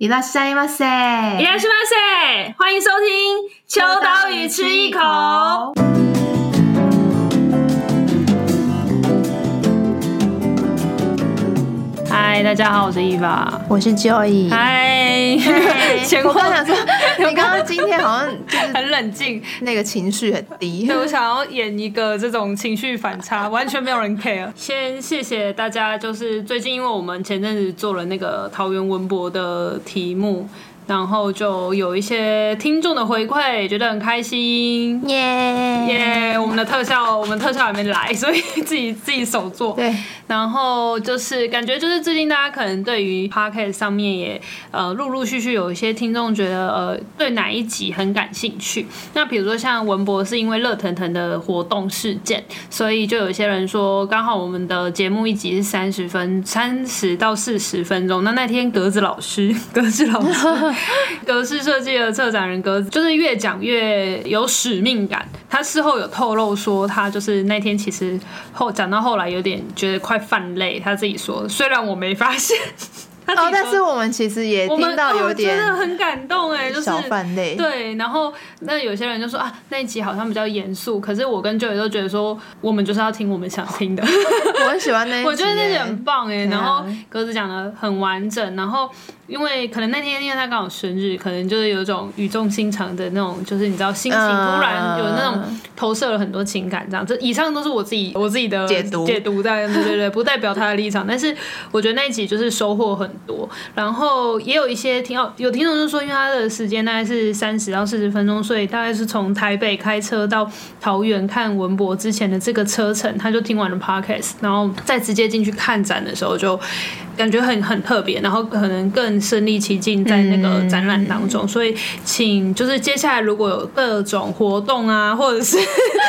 いらっしゃいませ，いらっしゃいませ，欢迎收听《秋刀鱼吃一口》。嗨，大家好，我是伊娃，我是 Joy。嗨，我刚想说， 你刚刚今天好像就是很冷静，那个情绪很低。对，我想要演一个这种情绪反差，完全没有人 care。先谢谢大家，就是最近因为我们前阵子做了那个桃园文博的题目。然后就有一些听众的回馈，觉得很开心，耶耶！我们的特效，我们特效还没来，所以自己自己手做。对。然后就是感觉就是最近大家可能对于 Podcast 上面也呃陆陆续续有一些听众觉得呃对哪一集很感兴趣。那比如说像文博是因为热腾腾的活动事件，所以就有些人说刚好我们的节目一集是三十分三十到四十分钟。那那天格子老师，格子老师。格式设计的策展人格子，就是越讲越有使命感。他事后有透露说，他就是那天其实后讲到后来有点觉得快犯累。他自己说，虽然我没发现。哦，但是我们其实也听到有点，真的很感动哎，就是小。对，然后那有些人就说啊，那一集好像比较严肃，可是我跟 Joy 都觉得说，我们就是要听我们想听的。我很喜欢那一集，我觉得那集很棒哎，然后格子讲的很完整，然后。因为可能那天因为他刚好生日，可能就是有一种语重心长的那种，就是你知道心情突然有那种投射了很多情感，这样。这以上都是我自己我自己的解读解读，对对对，不代表他的立场。但是我觉得那一集就是收获很多，然后也有一些听到有听众就说，因为他的时间大概是三十到四十分钟，所以大概是从台北开车到桃园看文博之前的这个车程，他就听完了 podcast，然后再直接进去看展的时候就。感觉很很特别，然后可能更身临其境在那个展览当中，嗯、所以请就是接下来如果有各种活动啊，或者是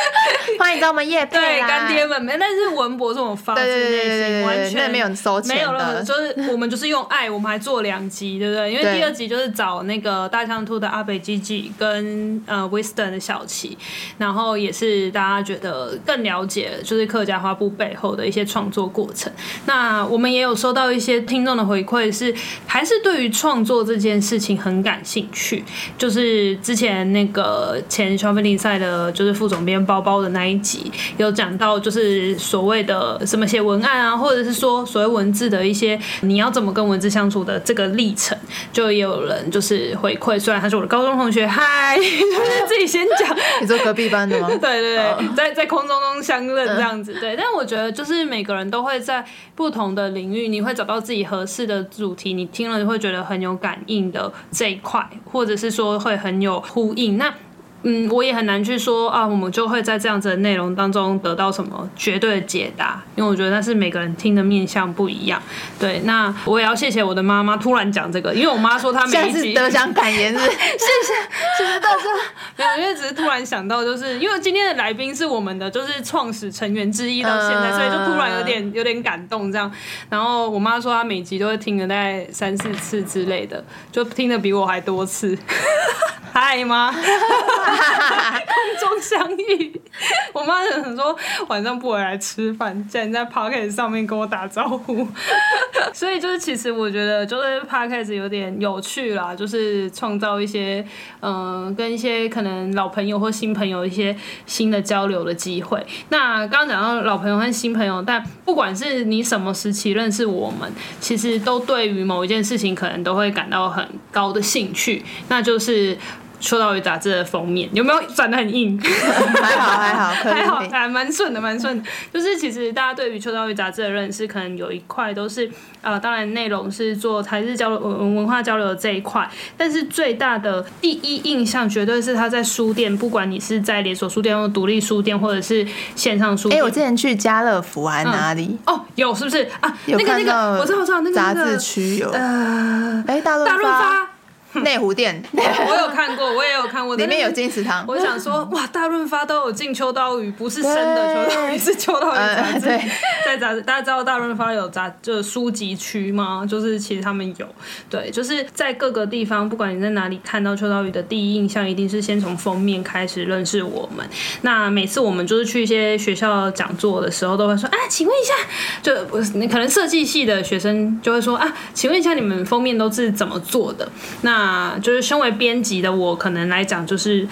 欢迎到我们业配对干爹们，没，但是文博这种发自内心，完全没有收钱，没有了，就是我们就是用爱，我们还做两集，对不对？因为第二集就是找那个大象兔的阿北基基跟呃 Wisdom 的小琪，然后也是大家觉得更了解就是客家花布背后的一些创作过程。那我们也有收到。一些听众的回馈是，还是对于创作这件事情很感兴趣。就是之前那个前消费竞赛的，就是副总编包包的那一集，有讲到就是所谓的什么写文案啊，或者是说所谓文字的一些你要怎么跟文字相处的这个历程，就也有人就是回馈。虽然他是我的高中同学，嗨，就是自己先讲，你做隔壁班的吗？对对对，在在空中中相认这样子。对，但我觉得就是每个人都会在不同的领域，你会找。找到自己合适的主题，你听了就会觉得很有感应的这一块，或者是说会很有呼应。那嗯，我也很难去说啊，我们就会在这样子的内容当中得到什么绝对的解答，因为我觉得那是每个人听的面向不一样。对，那我也要谢谢我的妈妈突然讲这个，因为我妈说她每一集得奖感言是，谢谢，其实到这没有，因为只是突然想到，就是因为今天的来宾是我们的就是创始成员之一到现在，所以就突然有点有点感动这样。然后我妈说她每集都会听了大概三四次之类的，就听的比我还多次。嗨妈，空中相遇。我妈可能说晚上不回来吃饭，竟然在 Podcast 上面跟我打招呼。所以就是其实我觉得就是 Podcast 有点有趣啦，就是创造一些嗯、跟一些可能老朋友或新朋友一些新的交流的机会。那刚刚讲到老朋友和新朋友，但不管是你什么时期认识我们，其实都对于某一件事情可能都会感到很高的兴趣，那就是。秋刀鱼杂志的封面有没有转的很硬？还好还好 还好，还蛮顺的蛮顺的。就是其实大家对于秋刀鱼杂志的认识，可能有一块都是呃，当然内容是做台日交流文文化交流的这一块，但是最大的第一印象绝对是他在书店，不管你是在连锁书店或独立书店，或者是线上书店。哎、欸，我之前去家乐福还哪里、嗯？哦，有是不是啊？有那个那个，我知道我知道那个杂志区有。呃，哎、欸，大润发。大 内湖店，我有看过，我也有看过，里面有金池堂。我想说，哇，大润发都有进秋刀鱼，不是生的秋刀鱼，是秋刀鱼杂志。在杂志，大家知道大润发有杂就是书籍区吗？就是其实他们有，对，就是在各个地方，不管你在哪里看到秋刀鱼的第一印象，一定是先从封面开始认识我们。那每次我们就是去一些学校讲座的时候，都会说啊，请问一下，就你可能设计系的学生就会说啊，请问一下你们封面都是怎么做的？那就是身为编辑的我，可能来讲就是。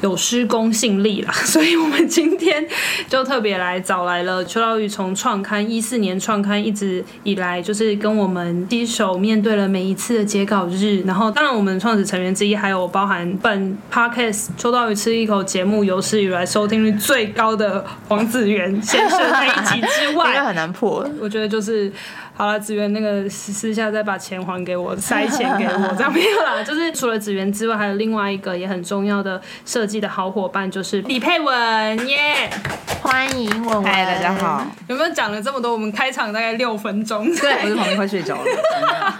有失公信力啦，所以我们今天就特别来找来了秋刀鱼，从创刊一四年创刊一直以来，就是跟我们第一手面对了每一次的截稿日。然后，当然我们创始成员之一，还有包含本 Podcast 秋刀鱼吃一口节目有史以来收听率最高的黄子源先生那一集之外，应该很难破。我觉得就是。好了，子源那个私下再把钱还给我，塞钱给我，这样没有啦。就是除了子源之外，还有另外一个也很重要的设计的好伙伴，就是李佩文耶，yeah! 欢迎文文，嗨，大家好。有没有讲了这么多？我们开场大概六分钟，对，我在旁边快睡着了。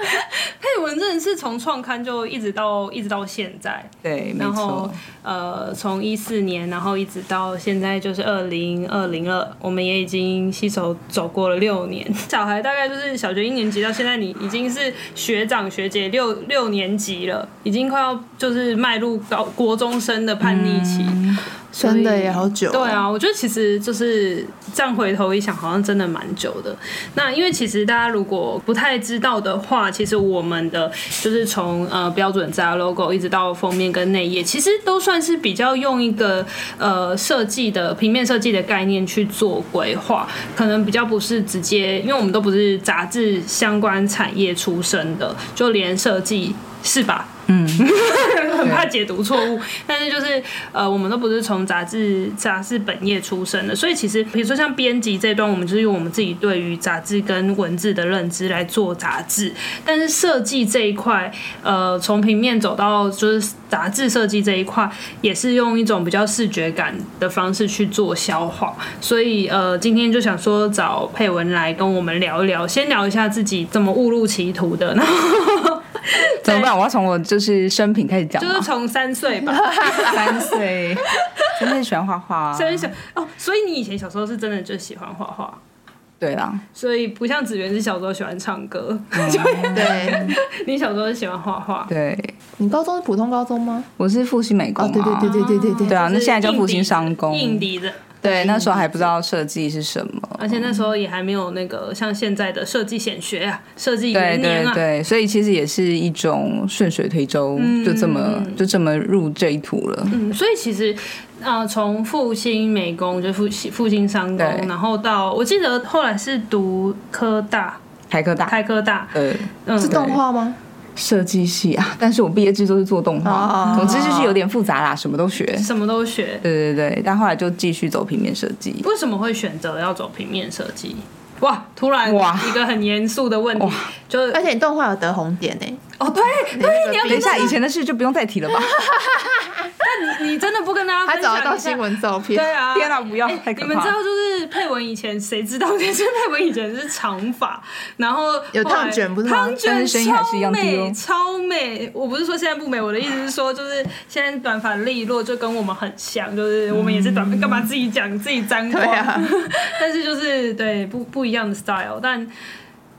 佩文真的是从创刊就一直到一直到现在，对，然后呃，从一四年，然后一直到现在就是二零二零二，我们也已经携手走过了六年。小孩大概就是。是小学一年级到现在，你已经是学长学姐六六年级了，已经快要就是迈入高国中生的叛逆期。嗯真的也好久。对啊，我觉得其实就是这样回头一想，好像真的蛮久的。那因为其实大家如果不太知道的话，其实我们的就是从呃标准杂 logo 一直到封面跟内页，其实都算是比较用一个呃设计的平面设计的概念去做规划，可能比较不是直接，因为我们都不是杂志相关产业出身的，就连设计是吧？嗯，很怕解读错误，但是就是呃，我们都不是从杂志杂志本业出身的，所以其实比如说像编辑这一段，我们就是用我们自己对于杂志跟文字的认知来做杂志，但是设计这一块，呃，从平面走到就是杂志设计这一块，也是用一种比较视觉感的方式去做消化，所以呃，今天就想说找佩文来跟我们聊一聊，先聊一下自己怎么误入歧途的，然后。怎么办？我要从我就是生平开始讲，就是从三岁吧，三岁，真的喜欢画画，真的喜欢哦。所以你以前小时候是真的就喜欢画画，对啦。所以不像子源是小时候喜欢唱歌，嗯、对。你小时候是喜欢画画，对。你高中是普通高中吗？我是复兴美工、啊，对对对对对对对。对啊，那现在叫复兴商工，硬底的。对，那时候还不知道设计是什么，而且那时候也还没有那个像现在的设计显学啊，设计元年啊，对对对，所以其实也是一种顺水推舟，嗯、就这么就这么入这一途了。嗯，所以其实啊，从、呃、复兴美工就复兴复兴商工，然后到我记得后来是读科大，台科大，台科大，嗯，是动画吗？设计系啊，但是我毕业制作是做动画，总之就是有点复杂啦，什么都学，什么都学。对对对，但后来就继续走平面设计。为什么会选择要走平面设计？哇，突然哇，一个很严肃的问题，就而且你动画有得红点呢。哦，对对，你要等一下以前的事就不用再提了吧？但你你真的不跟大家？还找得到新闻照片？对啊，天哪，不要！你们知道就是佩文以前谁知道？其实佩文以前是长发，然后有烫卷，不是烫卷超美，超美。我不是说现在不美，我的意思是说，就是现在短发利落，就跟我们很像，就是我们也是短发，干嘛自己讲自己沾光？但是就是对不不一样的 style，但。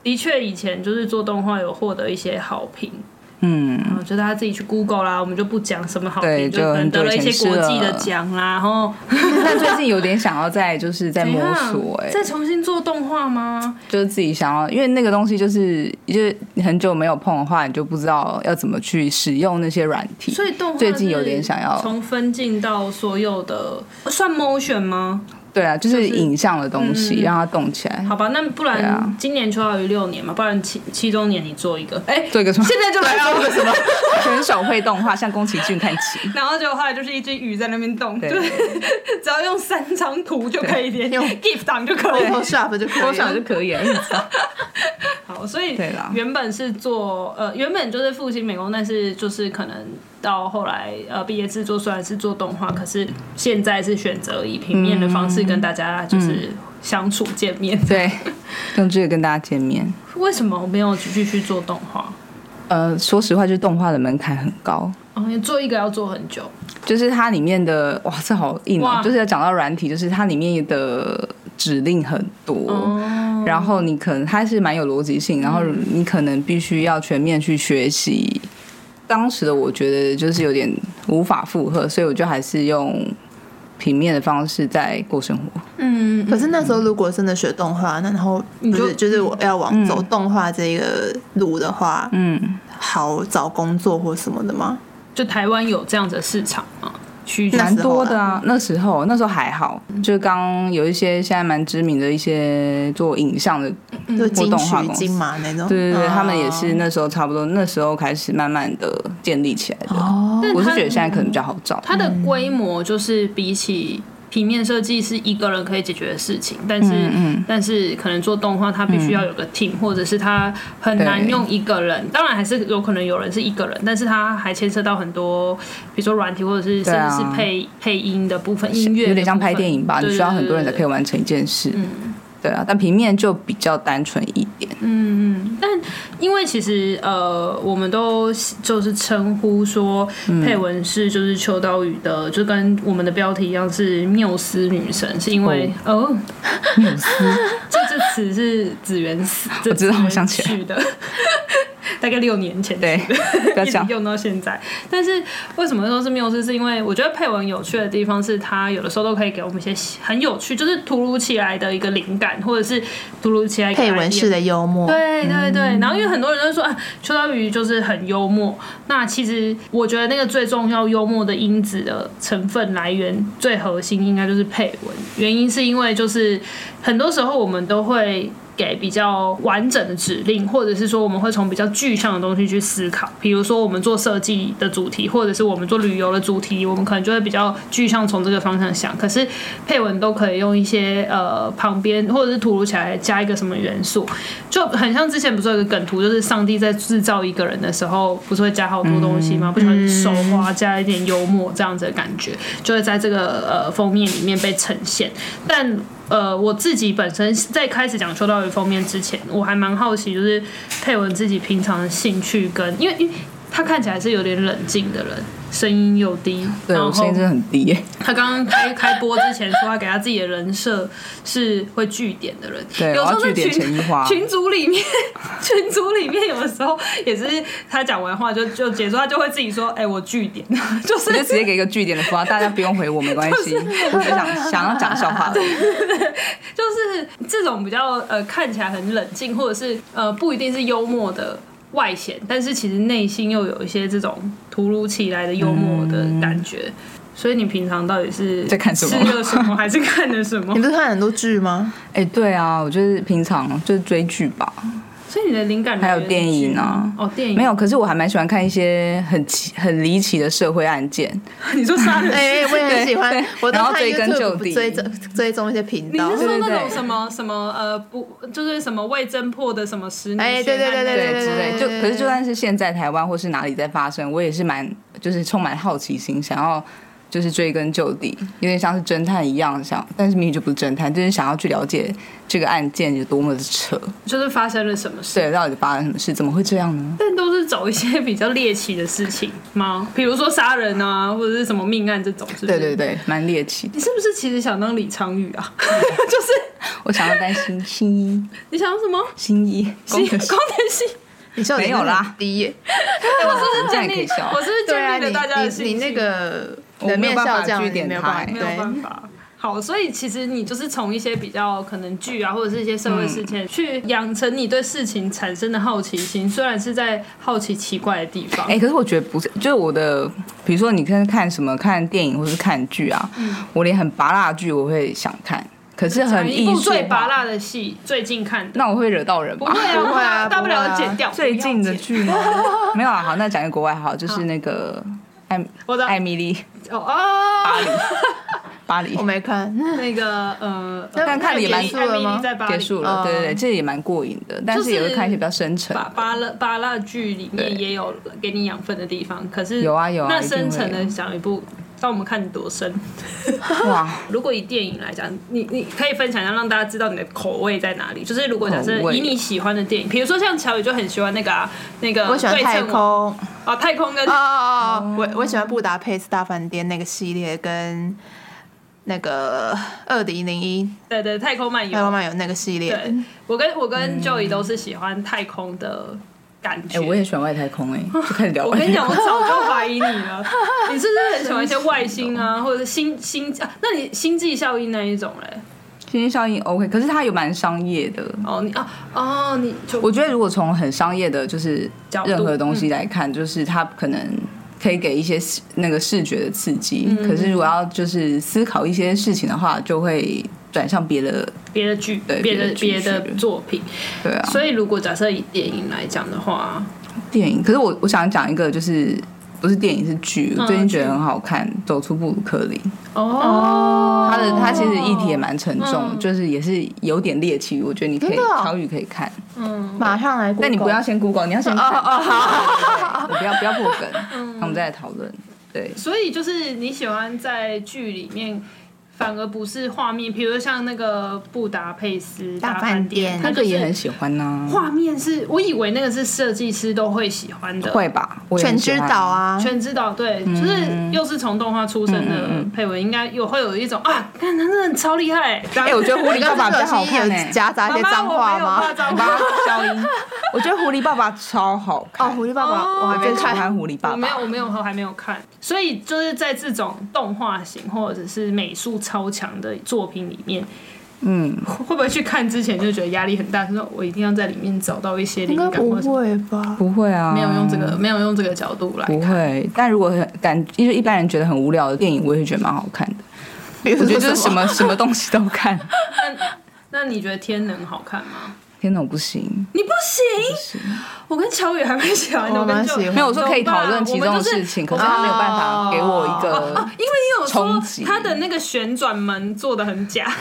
的确，以前就是做动画有获得一些好评，嗯，就大家自己去 Google 啦，我们就不讲什么好评，就可能得了一些国际的奖啦。然后，但最近有点想要再就是在 摸索，哎，再重新做动画吗？就是自己想要，因为那个东西就是，就是你很久没有碰的话，你就不知道要怎么去使用那些软体。所以动画最近有点想要从分镜到所有的算 motion 吗？对啊，就是影像的东西，就是嗯、让它动起来。好吧，那不然今年就要于六年嘛，不然七七周年你做一个，哎、欸，做一个什么？现在就来做个什么？全手绘动画，像宫崎骏看齐。然后就后来就是一只鱼在那边动，对，只要用三张图就可以连，用 GIF 档就可以，Photoshop 就可以，Photoshop 就可以了。好，所以原本是做呃，原本就是复兴美工，但是就是可能。到后来，呃，毕业制作虽然是做动画，可是现在是选择以平面的方式跟大家就是相处见面，对，用这个跟大家见面。为什么我没有继续去做动画？呃，说实话，就是动画的门槛很高。哦，你做一个要做很久，就是它里面的哇，这好硬哦！就是要讲到软体，就是它里面的指令很多，哦、然后你可能它是蛮有逻辑性，然后你可能必须要全面去学习。嗯、当时的我觉得就是有点无法负荷，所以我就还是用平面的方式在过生活。嗯，可是那时候如果真的学动画，那然后就是就是我要往走动画这个路的话，嗯，好找工作或什么的吗？就台湾有这样子的市场吗？蛮多的啊，那时候那时候还好，就刚有一些现在蛮知名的一些做影像的活动画公司，金马那种，对对对，他们也是那时候差不多那时候开始慢慢的建立起来的。哦，我是觉得现在可能比较好找，它的规模就是比起。平面设计是一个人可以解决的事情，但是、嗯嗯、但是可能做动画，它必须要有个 team，、嗯、或者是它很难用一个人。当然还是有可能有人是一个人，但是它还牵涉到很多，比如说软体或者是甚至是配、啊、配音的部分，音乐有点像拍电影吧，你需要很多人才可以完成一件事。嗯对啊，但平面就比较单纯一点。嗯嗯，但因为其实呃，我们都就是称呼说佩文是就是秋刀鱼的，就跟我们的标题一样是缪斯女神，是因为哦，缪斯。这这词是紫元死，我知道，我想起来。的。大概六年前，对，一直用到现在。但是为什么说是缪斯？是因为我觉得配文有趣的地方是，它有的时候都可以给我们一些很有趣，就是突如其来的一个灵感，或者是突如其来配文式的幽默。对对对。然后因为很多人都说啊，秋刀鱼就是很幽默。那其实我觉得那个最重要幽默的因子的成分来源，最核心应该就是配文。原因是因为就是很多时候我们都会。给比较完整的指令，或者是说我们会从比较具象的东西去思考，比如说我们做设计的主题，或者是我们做旅游的主题，我们可能就会比较具象从这个方向想。可是配文都可以用一些呃旁边或者是突如其来加一个什么元素，就很像之前不是有个梗图，就是上帝在制造一个人的时候，不是会加好多东西吗？不小心手滑加一点幽默这样子的感觉，就会在这个呃封面里面被呈现，但。呃，我自己本身在开始讲秋刀鱼方面之前，我还蛮好奇，就是佩文自己平常的兴趣跟，因为因为他看起来是有点冷静的人。声音又低，对，我声音真的很低耶。他刚刚开开播之前说，他给他自己的人设是会据点的人。对，有时候句点 群组里面，群组里面有的时候也是他讲完话就就结束，他就会自己说：“哎、欸，我据点。”就是就直接给一个据点的符号，大家不用回我没关系，我只想想要讲笑话。对，就是这种比较呃看起来很冷静，或者是呃不一定是幽默的。外显，但是其实内心又有一些这种突如其来的幽默的感觉。嗯、所以你平常到底是在看什么？吃了什么还是看的什么？你不是看很多剧吗？哎、欸，对啊，我就是平常就是追剧吧。所以你的灵感还有电影呢？哦，电影没有，可是我还蛮喜欢看一些很奇、很离奇的社会案件。你说杀人？哎、欸，我也很喜欢。我然后追根究底，追踪追踪一些频道。你是说那种什么什么呃不，就是什么未侦破的什么十年？哎，对对对对对之类。就可是就算是现在台湾或是哪里在发生，我也是蛮就是充满好奇心，想要。就是追根究底，有点像是侦探一样，想，但是明明就不是侦探，就是想要去了解这个案件有多么的扯，就是发生了什么事，对，到底发生什么事，怎么会这样呢？但都是找一些比较猎奇的事情吗？比如说杀人啊，或者是什么命案这种，是不是？对对对，蛮猎奇。你是不是其实想当李昌钰啊？就是我想要当新新一，你想要什么？新一，工藤新。你笑没有啦，第一，我是不是建立？我是不是建立了大家的信心？你那个冷面笑匠有点太没有办法。好，所以其实你就是从一些比较可能剧啊，或者是一些社会事件，去养成你对事情产生的好奇心。虽然是在好奇奇怪的地方，哎，可是我觉得不是，就是我的，比如说你看看什么，看电影或是看剧啊，我连很拔辣剧我会想看。可是很艺术。最拔辣的戏，最近看的。那我会惹到人吗？不会啊，不会啊，大不了剪掉。最近的剧吗？没有啊，好，那讲一个国外好，就是那个艾，我的艾米丽。哦哦。巴黎。巴黎。我没看 那个呃，但看的也蛮结束了吗？结束了，对对对，这也蛮过瘾的。但是也会看一些比较深沉。巴拉巴拉剧里面也有给你养分的地方，可是有啊有啊。那深沉的讲一部。让我们看你多深。哇！如果以电影来讲，你你可以分享一下，让大家知道你的口味在哪里。就是如果假设以你喜欢的电影，比如说像乔宇就很喜欢那个啊，那个我喜欢太空啊，太空跟哦哦哦，我我喜欢布达佩斯大饭店那个系列跟那个二零零一，对对，太空漫游，太空漫游那个系列。对，我跟我跟 Joey 都是喜欢太空的。感觉、欸、我也喜欢外太空哎、欸，就开始聊。我跟你讲，我早就怀疑你了，你是不是很喜欢一些外星啊，或者是星星啊？那你星际效应那一种嘞？星际效应 OK，可是它有蛮商业的哦。你啊哦，你就我觉得如果从很商业的，就是任何东西来看，嗯、就是它可能可以给一些那个视觉的刺激。嗯、可是如果要就是思考一些事情的话，就会。转向别的别的剧，对别的别的作品，对啊。所以如果假设以电影来讲的话，电影，可是我我想讲一个，就是不是电影是剧，我最近觉得很好看，《走出布鲁克林》哦，他的他其实议题也蛮沉重，就是也是有点猎奇，我觉得你可以乔宇可以看，嗯，马上来。但你不要先 Google，你要先看，好，你不要不要破梗，那我们再来讨论。对，所以就是你喜欢在剧里面。反而不是画面，比如像那个布达佩斯大饭店，那个也很喜欢呢。画面是我以为那个是设计师都会喜欢的，会吧？全知道啊，全知道，对，就是又是从动画出身的配文，应该有会有一种啊，看他真的超厉害。哎，我觉得狐狸爸爸比较好看诶，夹杂一些脏话吗？消音。我觉得狐狸爸爸超好看哦，狐狸爸爸，我还没看狐狸爸爸，我没有，我没有，我还没有看。所以就是在这种动画型或者是美术。超强的作品里面，嗯，会不会去看之前就觉得压力很大？他说我一定要在里面找到一些灵感？不会吧？不会啊，没有用这个，没有用这个角度来看。不会。但如果感，因为一般人觉得很无聊的电影，我也会觉得蛮好看的。我觉得就是什么什么东西都看。那那你觉得《天能》好看吗？天哪，我不行！你不行！我跟乔宇还蛮喜欢的，我蛮喜欢。没有，我说可以讨论其中的事情，可是他没有办法给我一个，因为你有说他的那个旋转门做的很假，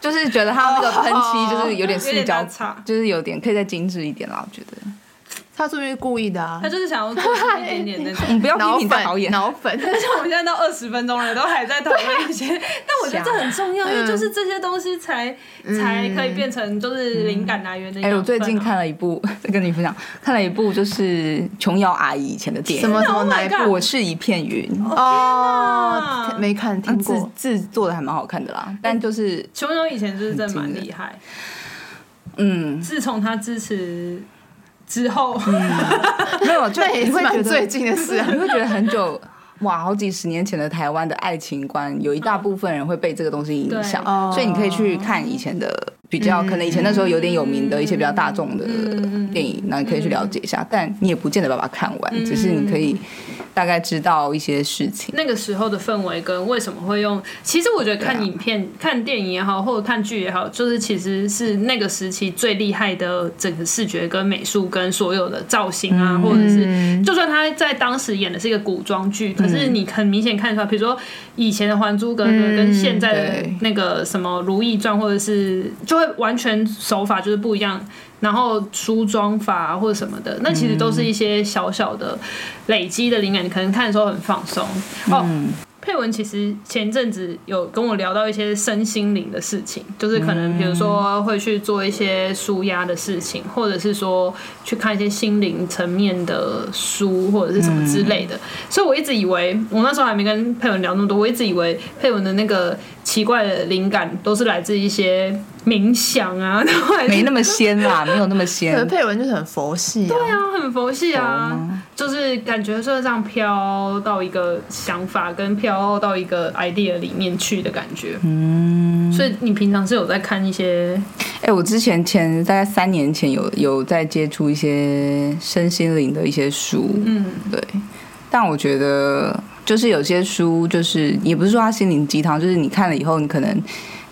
就是觉得他那个喷漆就是有点塑胶，就是有点可以再精致一点啦，我觉得。他是不是故意的啊？他就是想要做一点点那种。你不要批评导演，脑粉。但是我们现在都二十分钟了，都还在讨论一些。但我觉得这很重要，因为就是这些东西才才可以变成就是灵感来源的。哎，我最近看了一部，再 跟你分享，看了一部就是琼瑶阿姨以前的电影。什么什么哪一部？我是一片云。哦，没看，听过。字做的还蛮好看的啦，但就是琼瑶以前就是真的蛮厉害。嗯，自从他支持。之后，没有，就 你会觉得最近的事，你会觉得很久，哇，好几十年前的台湾的爱情观，有一大部分人会被这个东西影响，所以你可以去看以前的比较，可能以前那时候有点有名的一些比较大众的电影，那你可以去了解一下，但你也不见得把它看完，只是你可以。大概知道一些事情，那个时候的氛围跟为什么会用，其实我觉得看影片、啊、看电影也好，或者看剧也好，就是其实是那个时期最厉害的整个视觉跟美术跟所有的造型啊，嗯、或者是就算他在当时演的是一个古装剧，可是你很明显看出来，比如说以前的《还珠格格》跟现在的那个什么《如懿传》，或者是就会完全手法就是不一样。然后梳妆法或者什么的，那其实都是一些小小的累积的灵感，你可能看的时候很放松哦。佩文其实前阵子有跟我聊到一些身心灵的事情，就是可能比如说会去做一些舒压的事情，或者是说去看一些心灵层面的书或者是什么之类的。所以我一直以为，我那时候还没跟佩文聊那么多，我一直以为佩文的那个奇怪的灵感都是来自一些冥想啊，没那么仙啦，没有那么仙。可珮文就是很佛系，对啊，很佛系啊，就是感觉说这样飘到一个想法跟飘。到一个 idea 里面去的感觉，嗯，所以你平常是有在看一些？哎、欸，我之前前大概三年前有有在接触一些身心灵的一些书，嗯，对。但我觉得就是有些书，就是也不是说它心灵鸡汤，就是你看了以后，你可能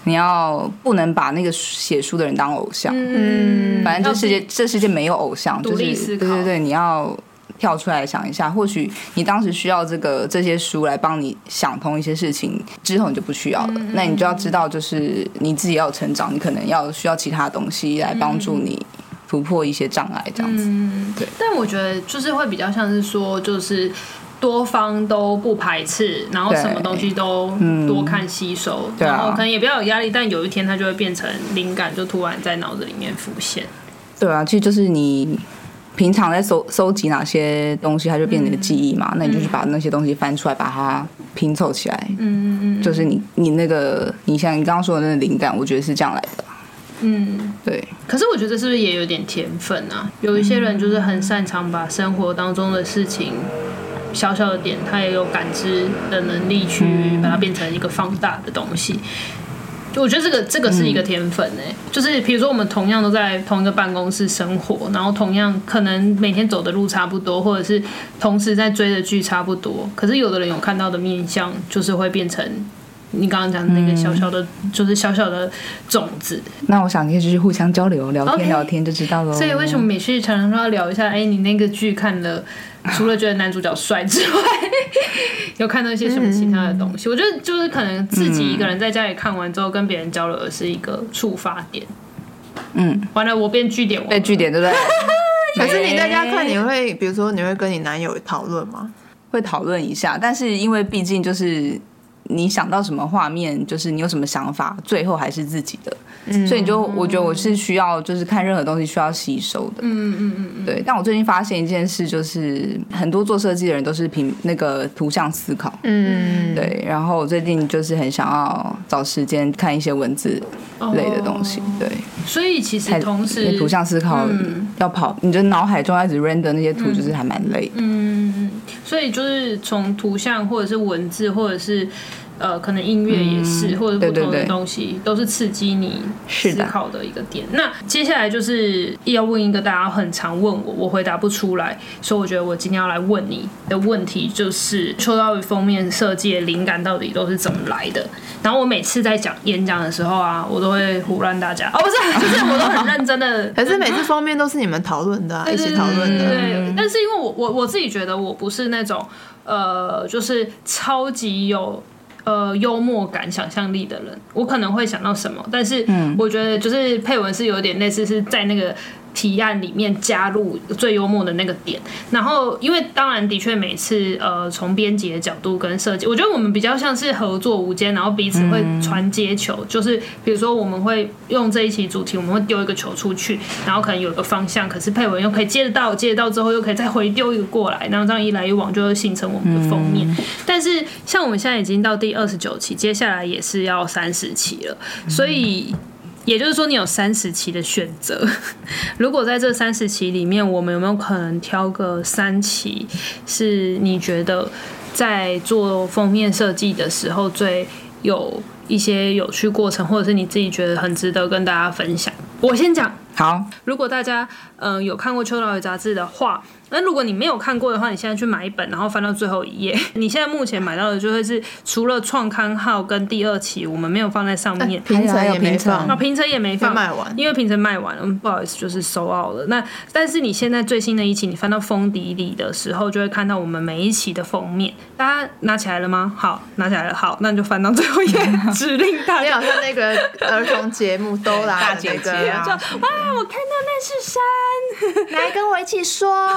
你要不能把那个写书的人当偶像，嗯，反正这世界这世界没有偶像，就是对对对，你要。跳出来想一下，或许你当时需要这个这些书来帮你想通一些事情，之后你就不需要了。嗯、那你就要知道，就是你自己要成长，你可能要需要其他东西来帮助你突破一些障碍，这样子。嗯、对。但我觉得就是会比较像是说，就是多方都不排斥，然后什么东西都多看吸收，嗯、然后可能也比较有压力，但有一天它就会变成灵感，就突然在脑子里面浮现。对啊，其实就是你平常在收收集哪些东西，它就变成一个记忆嘛。嗯、那你就去把那些东西翻出来，把它拼凑起来。嗯嗯嗯，就是你你那个你像你刚刚说的那个灵感，我觉得是这样来的。嗯，对。可是我觉得是不是也有点天分啊？有一些人就是很擅长把生活当中的事情。小小的点，他也有感知的能力，去把它变成一个放大的东西。就我觉得这个这个是一个天分哎、欸，就是比如说我们同样都在同一个办公室生活，然后同样可能每天走的路差不多，或者是同时在追的剧差不多，可是有的人有看到的面相，就是会变成你刚刚讲的那个小小的，就是小小的种子。那我想可以就是互相交流，聊天聊天就知道了。所以为什么每次常常都要聊一下？哎，你那个剧看了？除了觉得男主角帅之外，有看到一些什么其他的东西？我觉得就是可能自己一个人在家里看完之后，跟别人交流的是一个触发点。嗯，完了，我变据点，变据点，对不对？可是你在家看，你会比如说你会跟你男友讨论吗？会讨论一下，但是因为毕竟就是你想到什么画面，就是你有什么想法，最后还是自己的。嗯、所以你就，我觉得我是需要，就是看任何东西需要吸收的。嗯嗯嗯嗯。对，但我最近发现一件事，就是很多做设计的人都是凭那个图像思考。嗯。对，然后我最近就是很想要找时间看一些文字类的东西。对。所以其实同时图像思考要跑，嗯、你的脑海中一直 render 那些图，就是还蛮累的。嗯嗯。所以就是从图像或者是文字或者是。呃，可能音乐也是，嗯、或者不同的东西，对对对，都是刺激你思考的一个点。那接下来就是要问一个大家很常问我，我回答不出来，所以我觉得我今天要来问你的问题，就是秋刀鱼封面设计的灵感到底都是怎么来的？然后我每次在讲演讲的时候啊，我都会胡乱大家。哦，不是，就是我都很认真的。可是每次封面都是你们讨论的、啊，一起讨论的。对，但是因为我我我自己觉得我不是那种呃，就是超级有。呃，幽默感、想象力的人，我可能会想到什么，但是我觉得就是配文是有点类似是在那个。提案里面加入最幽默的那个点，然后因为当然的确每次呃从编辑的角度跟设计，我觉得我们比较像是合作无间，然后彼此会传接球，嗯、就是比如说我们会用这一期主题，我们会丢一个球出去，然后可能有一个方向，可是配文又可以接得到，接得到之后又可以再回丢一个过来，然后这样一来一往就会形成我们的封面。嗯、但是像我们现在已经到第二十九期，接下来也是要三十期了，所以。也就是说，你有三十期的选择。如果在这三十期里面，我们有没有可能挑个三期，是你觉得在做封面设计的时候最有一些有趣过程，或者是你自己觉得很值得跟大家分享？我先讲。好，如果大家嗯、呃、有看过《秋刀鱼》杂志的话。那如果你没有看过的话，你现在去买一本，然后翻到最后一页。你现在目前买到的就会是除了创刊号跟第二期，我们没有放在上面，平成也没放，啊，平成也没放，卖完，因为平成卖完了，不好意思，就是 sold out 了。那但是你现在最新的一期，你翻到封底里的时候，就会看到我们每一期的封面。大家拿起来了吗？好，拿起来了。好，那你就翻到最后一页，指令大家。好像那个儿童节目都来大姐姐啊，就哇，我看到那是山，来跟我一起说。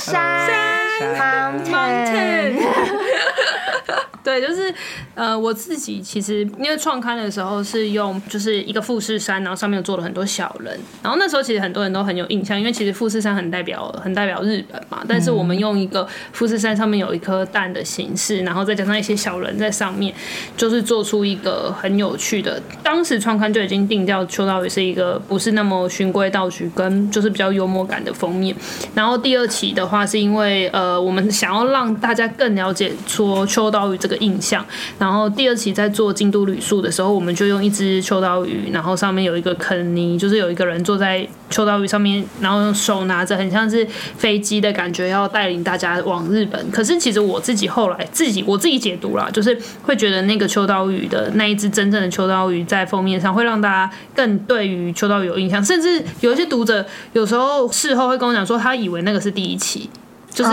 山，mountain，对，就是呃，我自己其实因为创刊的时候是用就是一个富士山，然后上面有做了很多小人，然后那时候其实很多人都很有印象，因为其实富士山很代表很代表日本嘛，但是我们用一个富士山上面有一颗蛋的形式，然后再加上一些小人在上面，就是做出一个很有趣的。当时创刊就已经定调，秋刀鱼是一个不是那么循规蹈矩，跟就是比较幽默感的封面。然后第二期的话。是因为呃，我们想要让大家更了解说秋刀鱼这个印象。然后第二期在做京都旅宿的时候，我们就用一只秋刀鱼，然后上面有一个肯尼，就是有一个人坐在秋刀鱼上面，然后用手拿着很像是飞机的感觉，要带领大家往日本。可是其实我自己后来自己我自己解读啦，就是会觉得那个秋刀鱼的那一只真正的秋刀鱼在封面上会让大家更对于秋刀鱼有印象，甚至有一些读者有时候事后会跟我讲说，他以为那个是第一期。就是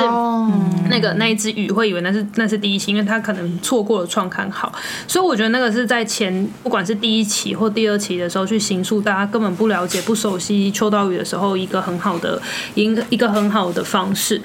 那个那一只鱼会以为那是那是第一期，因为他可能错过了创刊号，所以我觉得那个是在前不管是第一期或第二期的时候去形塑大家根本不了解不熟悉秋刀鱼的时候一个很好的一个一个很好的方式。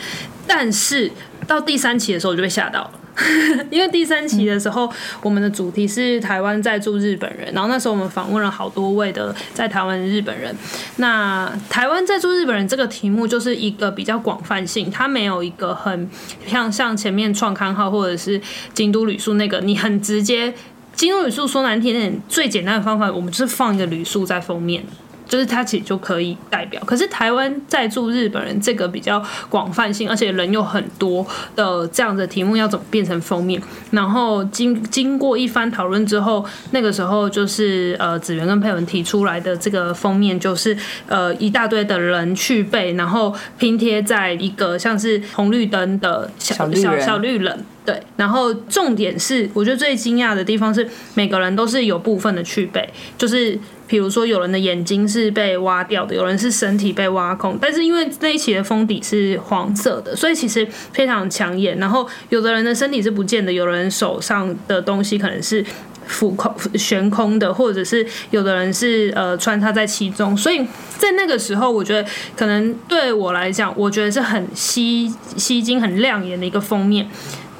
但是到第三期的时候我就被吓到了。因为第三期的时候，我们的主题是台湾在住日本人，然后那时候我们访问了好多位的在台湾的日本人。那台湾在住日本人这个题目就是一个比较广泛性，它没有一个很像像前面创刊号或者是京都旅宿那个，你很直接。京都旅宿说难听点，最简单的方法，我们就是放一个旅宿在封面。就是它其实就可以代表，可是台湾在住日本人这个比较广泛性，而且人又很多的这样的题目要怎么变成封面？然后经经过一番讨论之后，那个时候就是呃子源跟佩文提出来的这个封面，就是呃一大堆的人去背，然后拼贴在一个像是红绿灯的小小小，小绿人，对。然后重点是，我觉得最惊讶的地方是每个人都是有部分的去背，就是。比如说，有人的眼睛是被挖掉的，有人是身体被挖空，但是因为那一期的封底是黄色的，所以其实非常抢眼。然后有的人的身体是不见的，有人手上的东西可能是浮空、悬空的，或者是有的人是呃穿插在其中。所以在那个时候，我觉得可能对我来讲，我觉得是很吸吸睛、很亮眼的一个封面。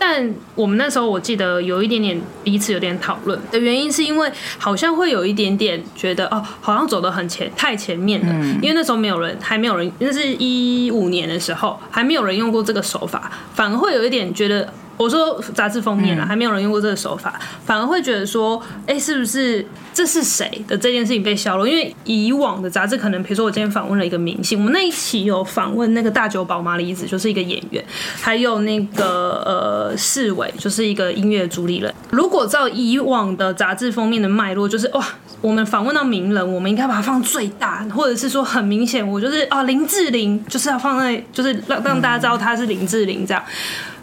但我们那时候我记得有一点点彼此有点讨论的原因，是因为好像会有一点点觉得哦，好像走得很前太前面了，因为那时候没有人，还没有人，那是一五年的时候，还没有人用过这个手法，反而会有一点觉得。我说杂志封面了，还没有人用过这个手法，反而会觉得说，哎，是不是这是谁的这件事情被削弱？因为以往的杂志可能，比如说我今天访问了一个明星，我们那一期有访问那个大久保麻里子，就是一个演员，还有那个呃世伟，就是一个音乐主理人。如果照以往的杂志封面的脉络，就是哇，我们访问到名人，我们应该把它放最大，或者是说很明显，我就是啊林志玲，就是要放在，就是让让大家知道他是林志玲这样。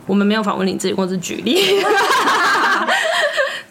我们没有访问你自己，或是举例。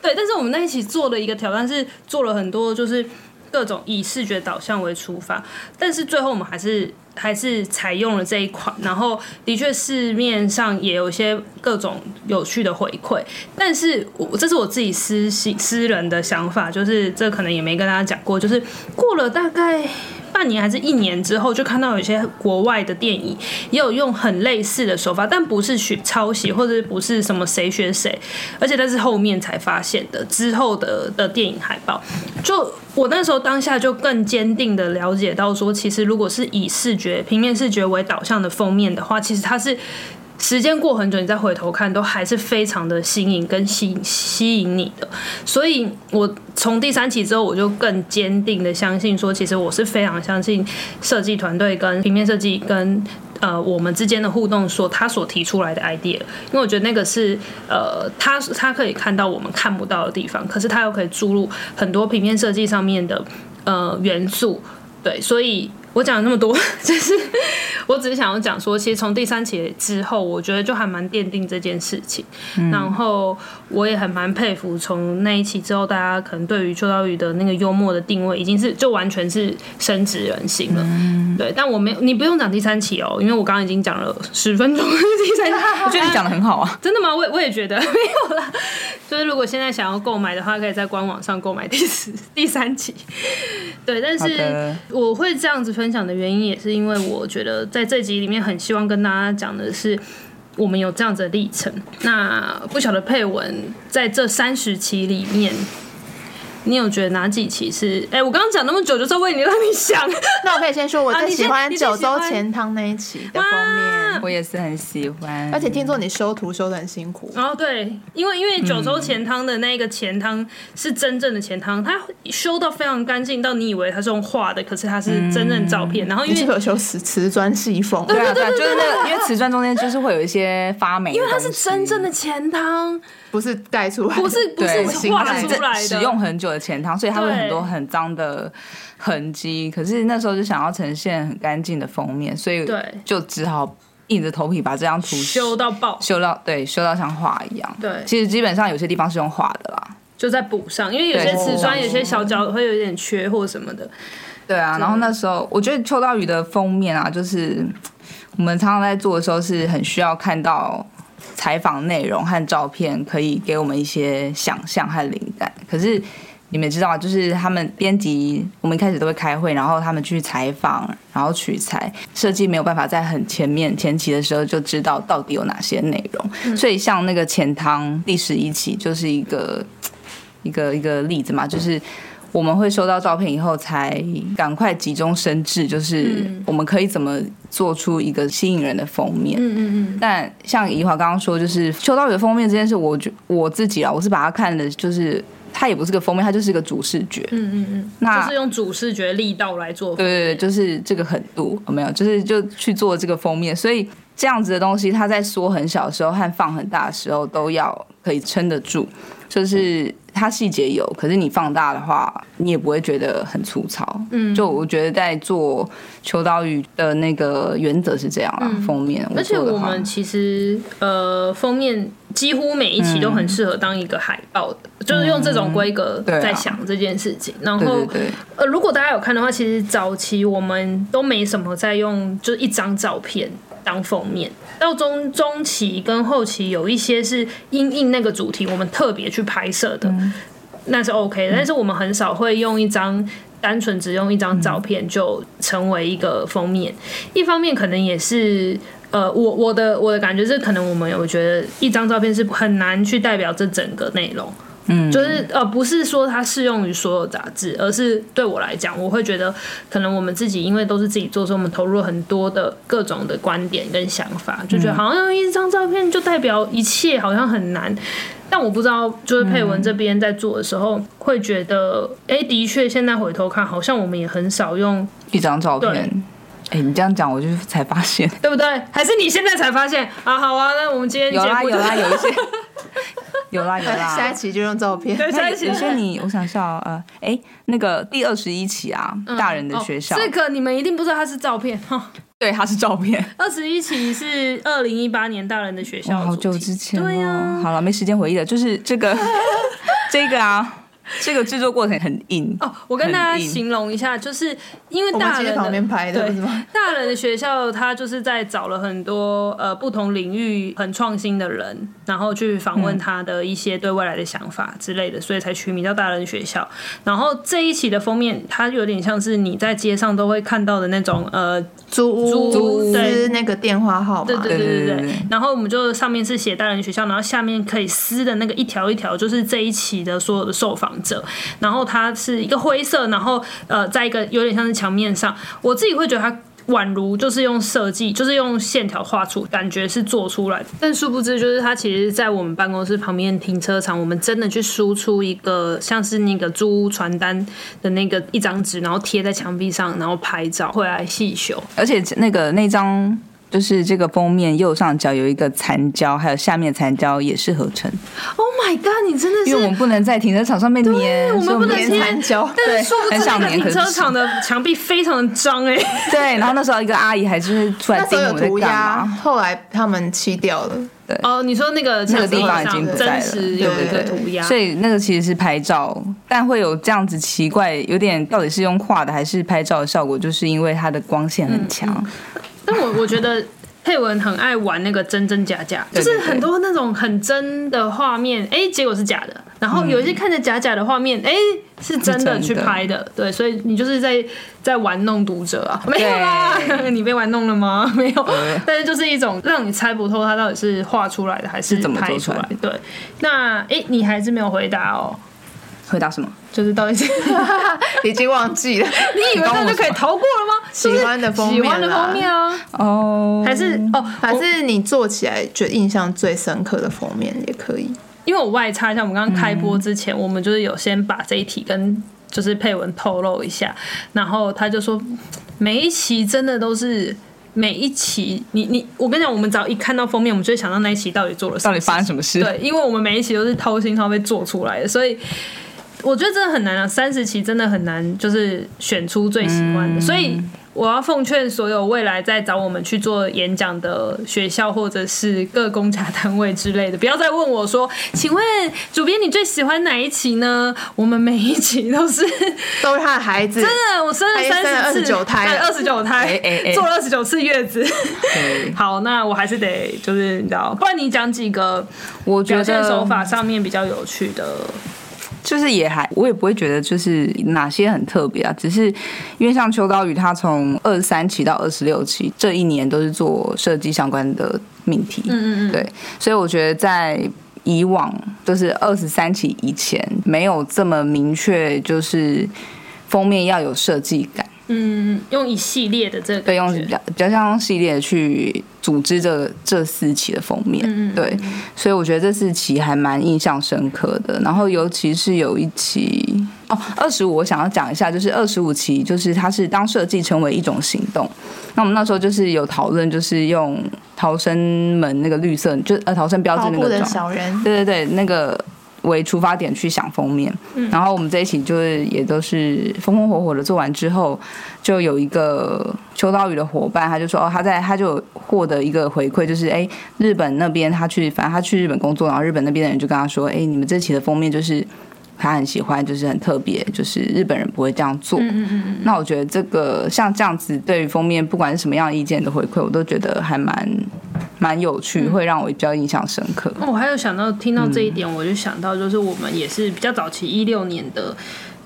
对，但是我们那一起做的一个挑战是做了很多，就是各种以视觉导向为出发，但是最后我们还是还是采用了这一款。然后的确市面上也有一些各种有趣的回馈，但是我这是我自己私心私人的想法，就是这可能也没跟大家讲过，就是过了大概。半年还是一年之后，就看到有些国外的电影也有用很类似的手法，但不是学抄袭，或者不是什么谁学谁，而且那是后面才发现的。之后的的电影海报，就我那时候当下就更坚定的了解到说，其实如果是以视觉平面视觉为导向的封面的话，其实它是。时间过很久，你再回头看，都还是非常的新颖跟吸吸引你的。所以，我从第三期之后，我就更坚定的相信说，其实我是非常相信设计团队跟平面设计跟呃我们之间的互动，说他所提出来的 idea，因为我觉得那个是呃他他可以看到我们看不到的地方，可是他又可以注入很多平面设计上面的呃元素，对，所以。我讲了那么多，就是我只是想要讲说，其实从第三期之后，我觉得就还蛮奠定这件事情。嗯、然后我也很蛮佩服，从那一期之后，大家可能对于秋刀鱼的那个幽默的定位，已经是就完全是深植人心了。嗯、对，但我没有，你不用讲第三期哦，因为我刚刚已经讲了十分钟第三期，我觉得你讲的很好啊。真的吗？我我也觉得 没有啦。就是如果现在想要购买的话，可以在官网上购买第十第三期。对，但是我会这样子。分享的原因也是因为我觉得在这集里面很希望跟大家讲的是，我们有这样子的历程。那不晓得配文在这三十期里面。你有觉得哪几期是？哎、欸，我刚刚讲那么久，就是为你让你想。那我可以先说，我最喜欢九州钱汤那一期的封面，我也是很喜欢。而且听说你修图修的很辛苦。哦，对，因为因为九州钱汤的那个钱汤是真正的钱汤，它修到非常干净，到你以为它是用画的，可是它是真正照片。然后因为有修瓷瓷砖细缝，对啊对啊，就是那个，因为瓷砖中间就是会有一些发霉，因为它是真正的钱汤。不是盖出来的，不是不是画出来的，使用很久的钱汤，所以它会有很多很脏的痕迹。可是那时候就想要呈现很干净的封面，所以就只好硬着头皮把这张图修到爆，修到对，修到像画一样。对，其实基本上有些地方是用画的啦，就在补上，因为有些瓷砖有些小角会有点缺或什么的。对啊，然后那时候我觉得秋刀鱼的封面啊，就是我们常常在做的时候是很需要看到。采访内容和照片可以给我们一些想象和灵感，可是你们知道吗？就是他们编辑，我们一开始都会开会，然后他们去采访，然后取材，设计没有办法在很前面前期的时候就知道到底有哪些内容，嗯、所以像那个钱汤第十一期就是一个一个一个例子嘛，就是。我们会收到照片以后，才赶快急中生智，就是我们可以怎么做出一个吸引人的封面。嗯嗯嗯。但像怡华刚刚说，就是秋刀鱼的封面这件事，我觉我自己啊，我是把它看的，就是它也不是个封面，它就是一个主视觉。嗯嗯嗯。那就是用主视觉力道来做。对对对，就是这个狠度有没有？就是就去做这个封面，所以这样子的东西，它在缩很小的时候和放很大的时候都要可以撑得住，就是。它细节有，可是你放大的话，你也不会觉得很粗糙。嗯，就我觉得在做秋刀鱼的那个原则是这样啦，嗯、封面。而且我们其实呃，封面几乎每一期都很适合当一个海报的，嗯、就是用这种规格在想这件事情。嗯啊、然后，对对对呃，如果大家有看的话，其实早期我们都没什么在用，就一张照片当封面。到中中期跟后期有一些是因应那个主题，我们特别去拍摄的，嗯、那是 OK 的。但是我们很少会用一张单纯只用一张照片就成为一个封面。嗯、一方面可能也是呃，我我的我的感觉是，可能我们我觉得一张照片是很难去代表这整个内容。嗯，就是呃，不是说它适用于所有杂志，而是对我来讲，我会觉得可能我们自己因为都是自己做，所以我们投入了很多的各种的观点跟想法，就觉得好像用一张照片就代表一切，好像很难。但我不知道，就是佩文这边在做的时候，会觉得，哎、欸，的确，现在回头看，好像我们也很少用一张照片。哎、欸，你这样讲，我就才发现，对不对？还是你现在才发现啊？好啊，那我们今天有啦有啦，有一些。有啦 有啦，下一期就用照片。对，下一期。有些你，我想笑，呃，哎，那个第二十一期啊，大人的学校。这个你们一定不知道它是照片哈。对，它是照片。二十一期是二零一八年大人的学校，好久之前。对呀。好了，没时间回忆了，就是这个，这个啊。这个制作过程很硬哦，我跟大家形容一下，就是因为大人的旁边拍的，对，大人的学校，他就是在找了很多呃不同领域很创新的人，然后去访问他的一些对未来的想法之类的，嗯、所以才取名叫大人学校。然后这一期的封面，它有点像是你在街上都会看到的那种呃租屋租对那个电话号码，对对对对对。对然后我们就上面是写大人学校，然后下面可以撕的那个一条一条，就是这一期的所有的受访者，然后它是一个灰色，然后呃，在一个有点像是墙面上，我自己会觉得它宛如就是用设计，就是用线条画出，感觉是做出来的。但殊不知，就是它其实，在我们办公室旁边停车场，我们真的去输出一个像是那个租屋传单的那个一张纸，然后贴在墙壁上，然后拍照，回来细修，而且那个那张。就是这个封面右上角有一个残胶，还有下面残胶也是合成。Oh my god！你真的是，因为我们不能在停车场上面粘，我们不能粘残胶。对，很想粘。停车场的墙壁非常的脏哎。对，然后那时候一个阿姨还是出来盯我们在干嘛。后来他们漆掉了。对。哦，你说那个那个地方已经不在了。有一个涂鸦。所以那个其实是拍照，但会有这样子奇怪，有点到底是用画的还是拍照的效果，就是因为它的光线很强。但我我觉得佩文很爱玩那个真真假假，就是很多那种很真的画面，哎，结果是假的。然后有一些看着假假的画面，哎，是真的去拍的。对，所以你就是在在玩弄读者啊，没有啦，你被玩弄了吗？没有，但是就是一种让你猜不透它到底是画出来的还是怎么拍出来。对，那哎，你还是没有回答哦。回答什么？就是到底是 已经忘记了。你以为这样就可以逃过了吗？喜欢的封面，喜欢的封面啊。哦，还是哦，还是你做起来觉得印象最深刻的封面也可以。因为我外插一下，我们刚刚开播之前，我们就是有先把这一题跟就是配文透露一下，然后他就说每一期真的都是每一期，你你我跟你讲，我们只要一看到封面，我们就会想到那一期到底做了什么，到底发生什么事？对，因为我们每一期都是掏心掏肺做出来的，所以。我觉得真的很难啊，三十期真的很难，就是选出最喜欢的。嗯、所以我要奉劝所有未来在找我们去做演讲的学校或者是各公家单位之类的，不要再问我说：“请问主编你最喜欢哪一期呢？”我们每一期都是 都是他的孩子，真的，我生了三十二十九胎，二十九胎，欸欸欸做了二十九次月子。对 好，那我还是得就是你知道，不然你讲几个我觉得手法上面比较有趣的。就是也还我也不会觉得就是哪些很特别啊，只是因为像秋刀鱼，它从二十三期到二十六期这一年都是做设计相关的命题，嗯嗯嗯，对，所以我觉得在以往就是二十三期以前没有这么明确，就是封面要有设计感。嗯，用一系列的这个，对，用比较比较像系列去组织这这四期的封面，嗯，对，所以我觉得这四期还蛮印象深刻的。然后尤其是有一期哦，二十五，我想要讲一下，就是二十五期，就是它是当设计成为一种行动。那我们那时候就是有讨论，就是用逃生门那个绿色，就呃逃生标志那个小人，对对对，那个。为出发点去想封面，然后我们这一期就是也都是风风火火的做完之后，就有一个秋刀鱼的伙伴，他就说哦，他在他就获得一个回馈，就是哎，日本那边他去，反正他去日本工作，然后日本那边的人就跟他说，哎，你们这期的封面就是他很喜欢，就是很特别，就是日本人不会这样做。那我觉得这个像这样子，对于封面不管是什么样的意见的回馈，我都觉得还蛮。蛮有趣，会让我比较印象深刻。嗯。我还有想到听到这一点，我就想到就是我们也是比较早期一六年的。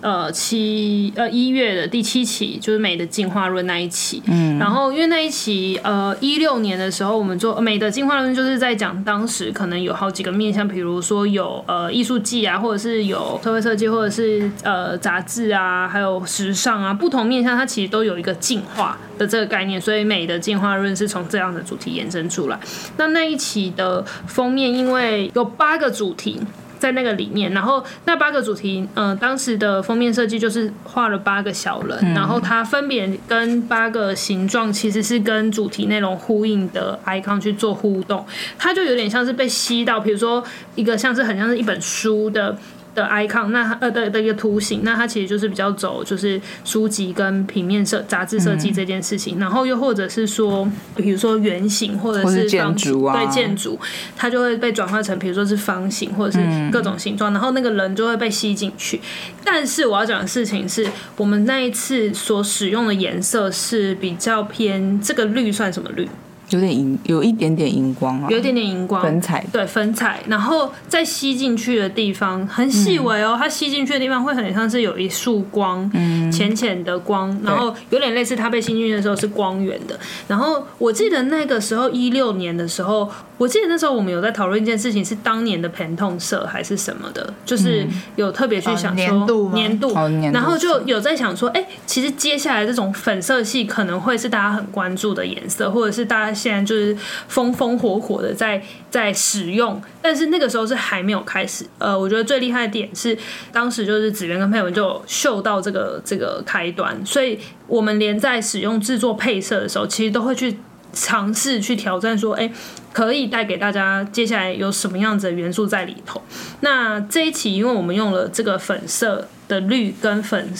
呃，七呃一月的第七期就是美的进化论那一期，嗯，然后因为那一期呃一六年的时候，我们做美的进化论就是在讲当时可能有好几个面向，比如说有呃艺术季啊，或者是有社会设计，或者是呃杂志啊，还有时尚啊，不同面向它其实都有一个进化的这个概念，所以美的进化论是从这样的主题延伸出来。那那一期的封面因为有八个主题。在那个里面，然后那八个主题，嗯、呃，当时的封面设计就是画了八个小人，嗯、然后它分别跟八个形状其实是跟主题内容呼应的 icon 去做互动，它就有点像是被吸到，比如说一个像是很像是一本书的。的 icon，那呃的的一个图形，那它其实就是比较走就是书籍跟平面设杂志设计这件事情，嗯、然后又或者是说，比如说圆形或者是建筑啊、对建筑，它就会被转化成比如说是方形或者是各种形状，嗯、然后那个人就会被吸进去。但是我要讲的事情是我们那一次所使用的颜色是比较偏这个绿算什么绿？有点荧，有一点点荧光啊，有一点点荧光，粉彩，对粉彩，然后再吸进去的地方很细微哦，嗯、它吸进去的地方会很像是有一束光，嗯，浅浅的光，然后有点类似它被吸进去的时候是光源的。然后我记得那个时候一六年的时候，我记得那时候我们有在讨论一件事情，是当年的 Pantone 色还是什么的，就是有特别去想说年度，年度，然后就有在想说，哎，其实接下来这种粉色系可能会是大家很关注的颜色，或者是大家。现在就是风风火火的在在使用，但是那个时候是还没有开始。呃，我觉得最厉害的点是，当时就是子渊跟佩文就嗅到这个这个开端，所以我们连在使用制作配色的时候，其实都会去尝试去挑战，说，哎，可以带给大家接下来有什么样子的元素在里头。那这一期，因为我们用了这个粉色的绿跟粉。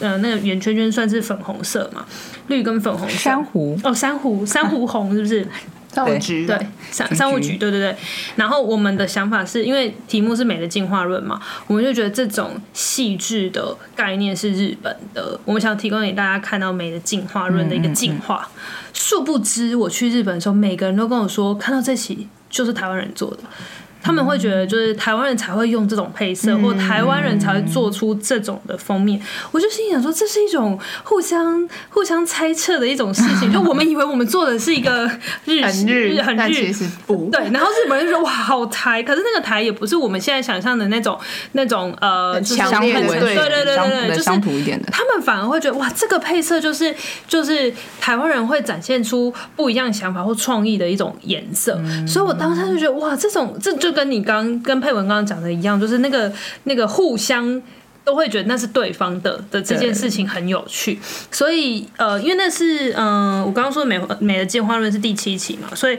呃，那个圆圈圈算是粉红色嘛？绿跟粉红色。珊瑚哦，珊瑚，珊瑚红是不是？对，商商务局，对对对。然后我们的想法是因为题目是美的进化论嘛，我们就觉得这种细致的概念是日本的，我们想提供给大家看到美的进化论的一个进化。殊、嗯嗯嗯、不知我去日本的时候，每个人都跟我说，看到这期就是台湾人做的。他们会觉得，就是台湾人才会用这种配色，或台湾人才会做出这种的封面。我就心想说，这是一种互相互相猜测的一种事情。就我们以为我们做的是一个日很日很日，其实不对。然后日本人就说哇，好台，可是那个台也不是我们现在想象的那种那种呃强烈的，对对对对对，就是乡土一点的。他们反而会觉得哇，这个配色就是就是台湾人会展现出不一样想法或创意的一种颜色。所以我当时就觉得哇，这种这就。就跟你刚跟佩文刚刚讲的一样，就是那个那个互相都会觉得那是对方的的这件事情很有趣，所以呃，因为那是嗯、我刚刚说美美的进化论是第七期嘛，所以。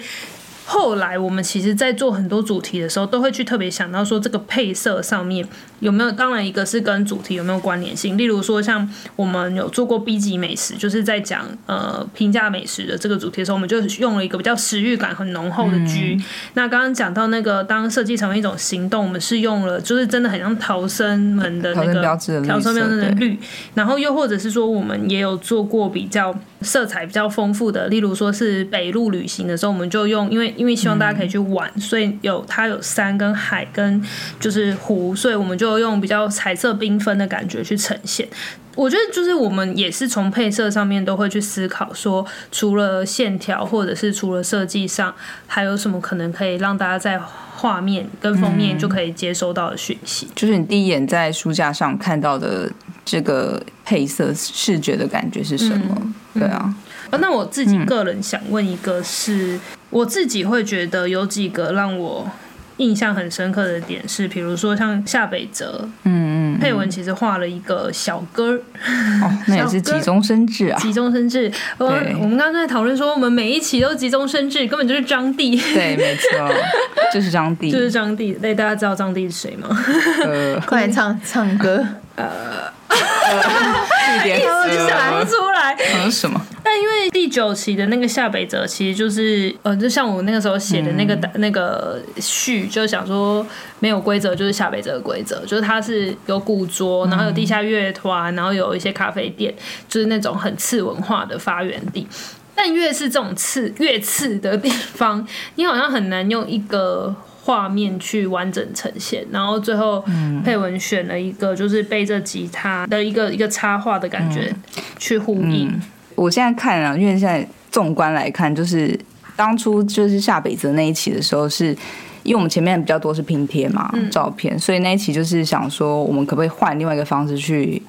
后来我们其实，在做很多主题的时候，都会去特别想到说，这个配色上面有没有？当然，一个是跟主题有没有关联性。例如说，像我们有做过 B 级美食，就是在讲呃平价美食的这个主题的时候，我们就用了一个比较食欲感很浓厚的 G。嗯、那刚刚讲到那个，当设计成为一种行动，我们是用了就是真的很像逃生门的那个逃生标志的绿。然后又或者是说，我们也有做过比较色彩比较丰富的，例如说是北路旅行的时候，我们就用因为。因为希望大家可以去玩，所以有它有山跟海跟就是湖，所以我们就就用比较彩色缤纷的感觉去呈现。我觉得就是我们也是从配色上面都会去思考，说除了线条或者是除了设计上，还有什么可能可以让大家在画面跟封面就可以接收到的讯息。嗯，就是你第一眼在书架上看到的这个配色视觉的感觉是什么？嗯，对啊。那我自己个人想问一个是，是我自己会觉得有几个让我印象很深刻的点是，比如说像夏北泽，嗯嗯，珮文其实画了一个小歌，哦，那也是急中生智啊，急中生智。我我们刚刚在讨论说，我们每一期都急中生智，根本就是张帝，对，没错，就是张帝，就是张帝。那大家知道张帝是谁吗？呃，快点唱唱歌，呃。一点想不出来，嗯，什么？但因为第九期的那个夏北泽，其实就是呃，就像我那个时候写的那个、嗯、那个序，就想说没有规则就是夏北泽的规则，就是它是有古桌，然后有地下乐团，然后有一些咖啡店，就是那种很次文化的发源地。但越是这种次越次的地方，你好像很难用一个。画面去完整呈现，然后最后配文选了一个就是背着吉他的一个一个插画的感觉去呼应。我现在看啊，因为现在纵观来看，就是当初就是夏北泽那一期的时候是，因为我们前面比较多是拼贴嘛照片，所以那一期就是想说，我们可不可以换另外一个方式去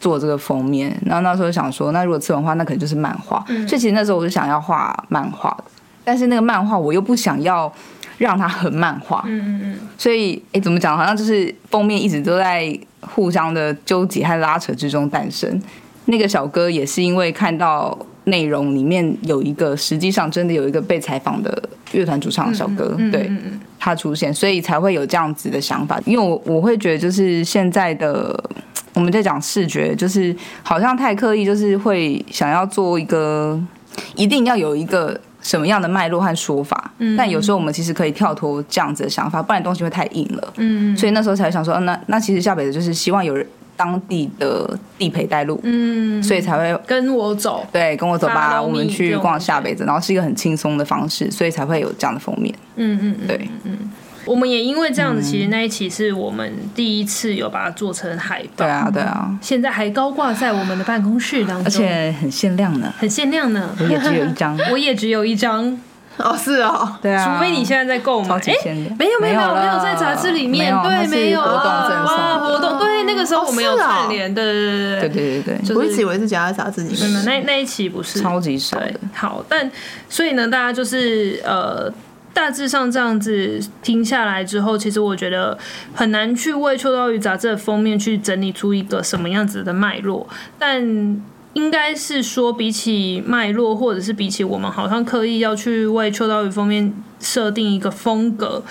做这个封面？然后那时候想说，那如果次文化，那可能就是漫画。所以其实那时候我是想要画漫画，但是那个漫画我又不想要。让它很漫画，嗯嗯嗯，所以哎，怎么讲？好像就是封面一直都在互相的纠结和拉扯之中诞生。那个小哥也是因为看到内容里面有一个，实际上真的有一个被采访的乐团主唱小哥，嗯嗯嗯嗯对他出现，所以才会有这样子的想法。因为我我会觉得，就是现在的我们在讲视觉，就是好像太刻意，就是会想要做一个，一定要有一个。什么样的脉络和说法？嗯，但有时候我们其实可以跳脱这样子的想法，不然东西会太硬了。嗯，所以那时候才想说，那那其实下辈子就是希望有人当地的地陪带路，嗯，所以才会跟我走，对，跟我走吧，我们去逛下辈子，然后是一个很轻松的方式，所以才会有这样的封面。嗯嗯，对，嗯。我们也因为这样子，其实那一期是我们第一次有把它做成海报。对啊，对啊。现在还高挂在我们的办公室当中，而且很限量呢，很限量呢。我也只有一张，我也只有一张。哦，是哦，对啊。除非你现在在购买，哎，没有没有没有没有在杂志里面，对，没有活动赠送活动，对，那个时候我们有串联的，对对对对对。我一直以为是夹在杂志里面，那那一期不是超级少。好，但所以呢，大家就是呃。大致上这样子听下来之后，其实我觉得很难去为《秋刀鱼》杂志的封面去整理出一个什么样子的脉络，但应该是说，比起脉络，或者是比起我们好像刻意要去为《秋刀鱼》封面设定一个风格，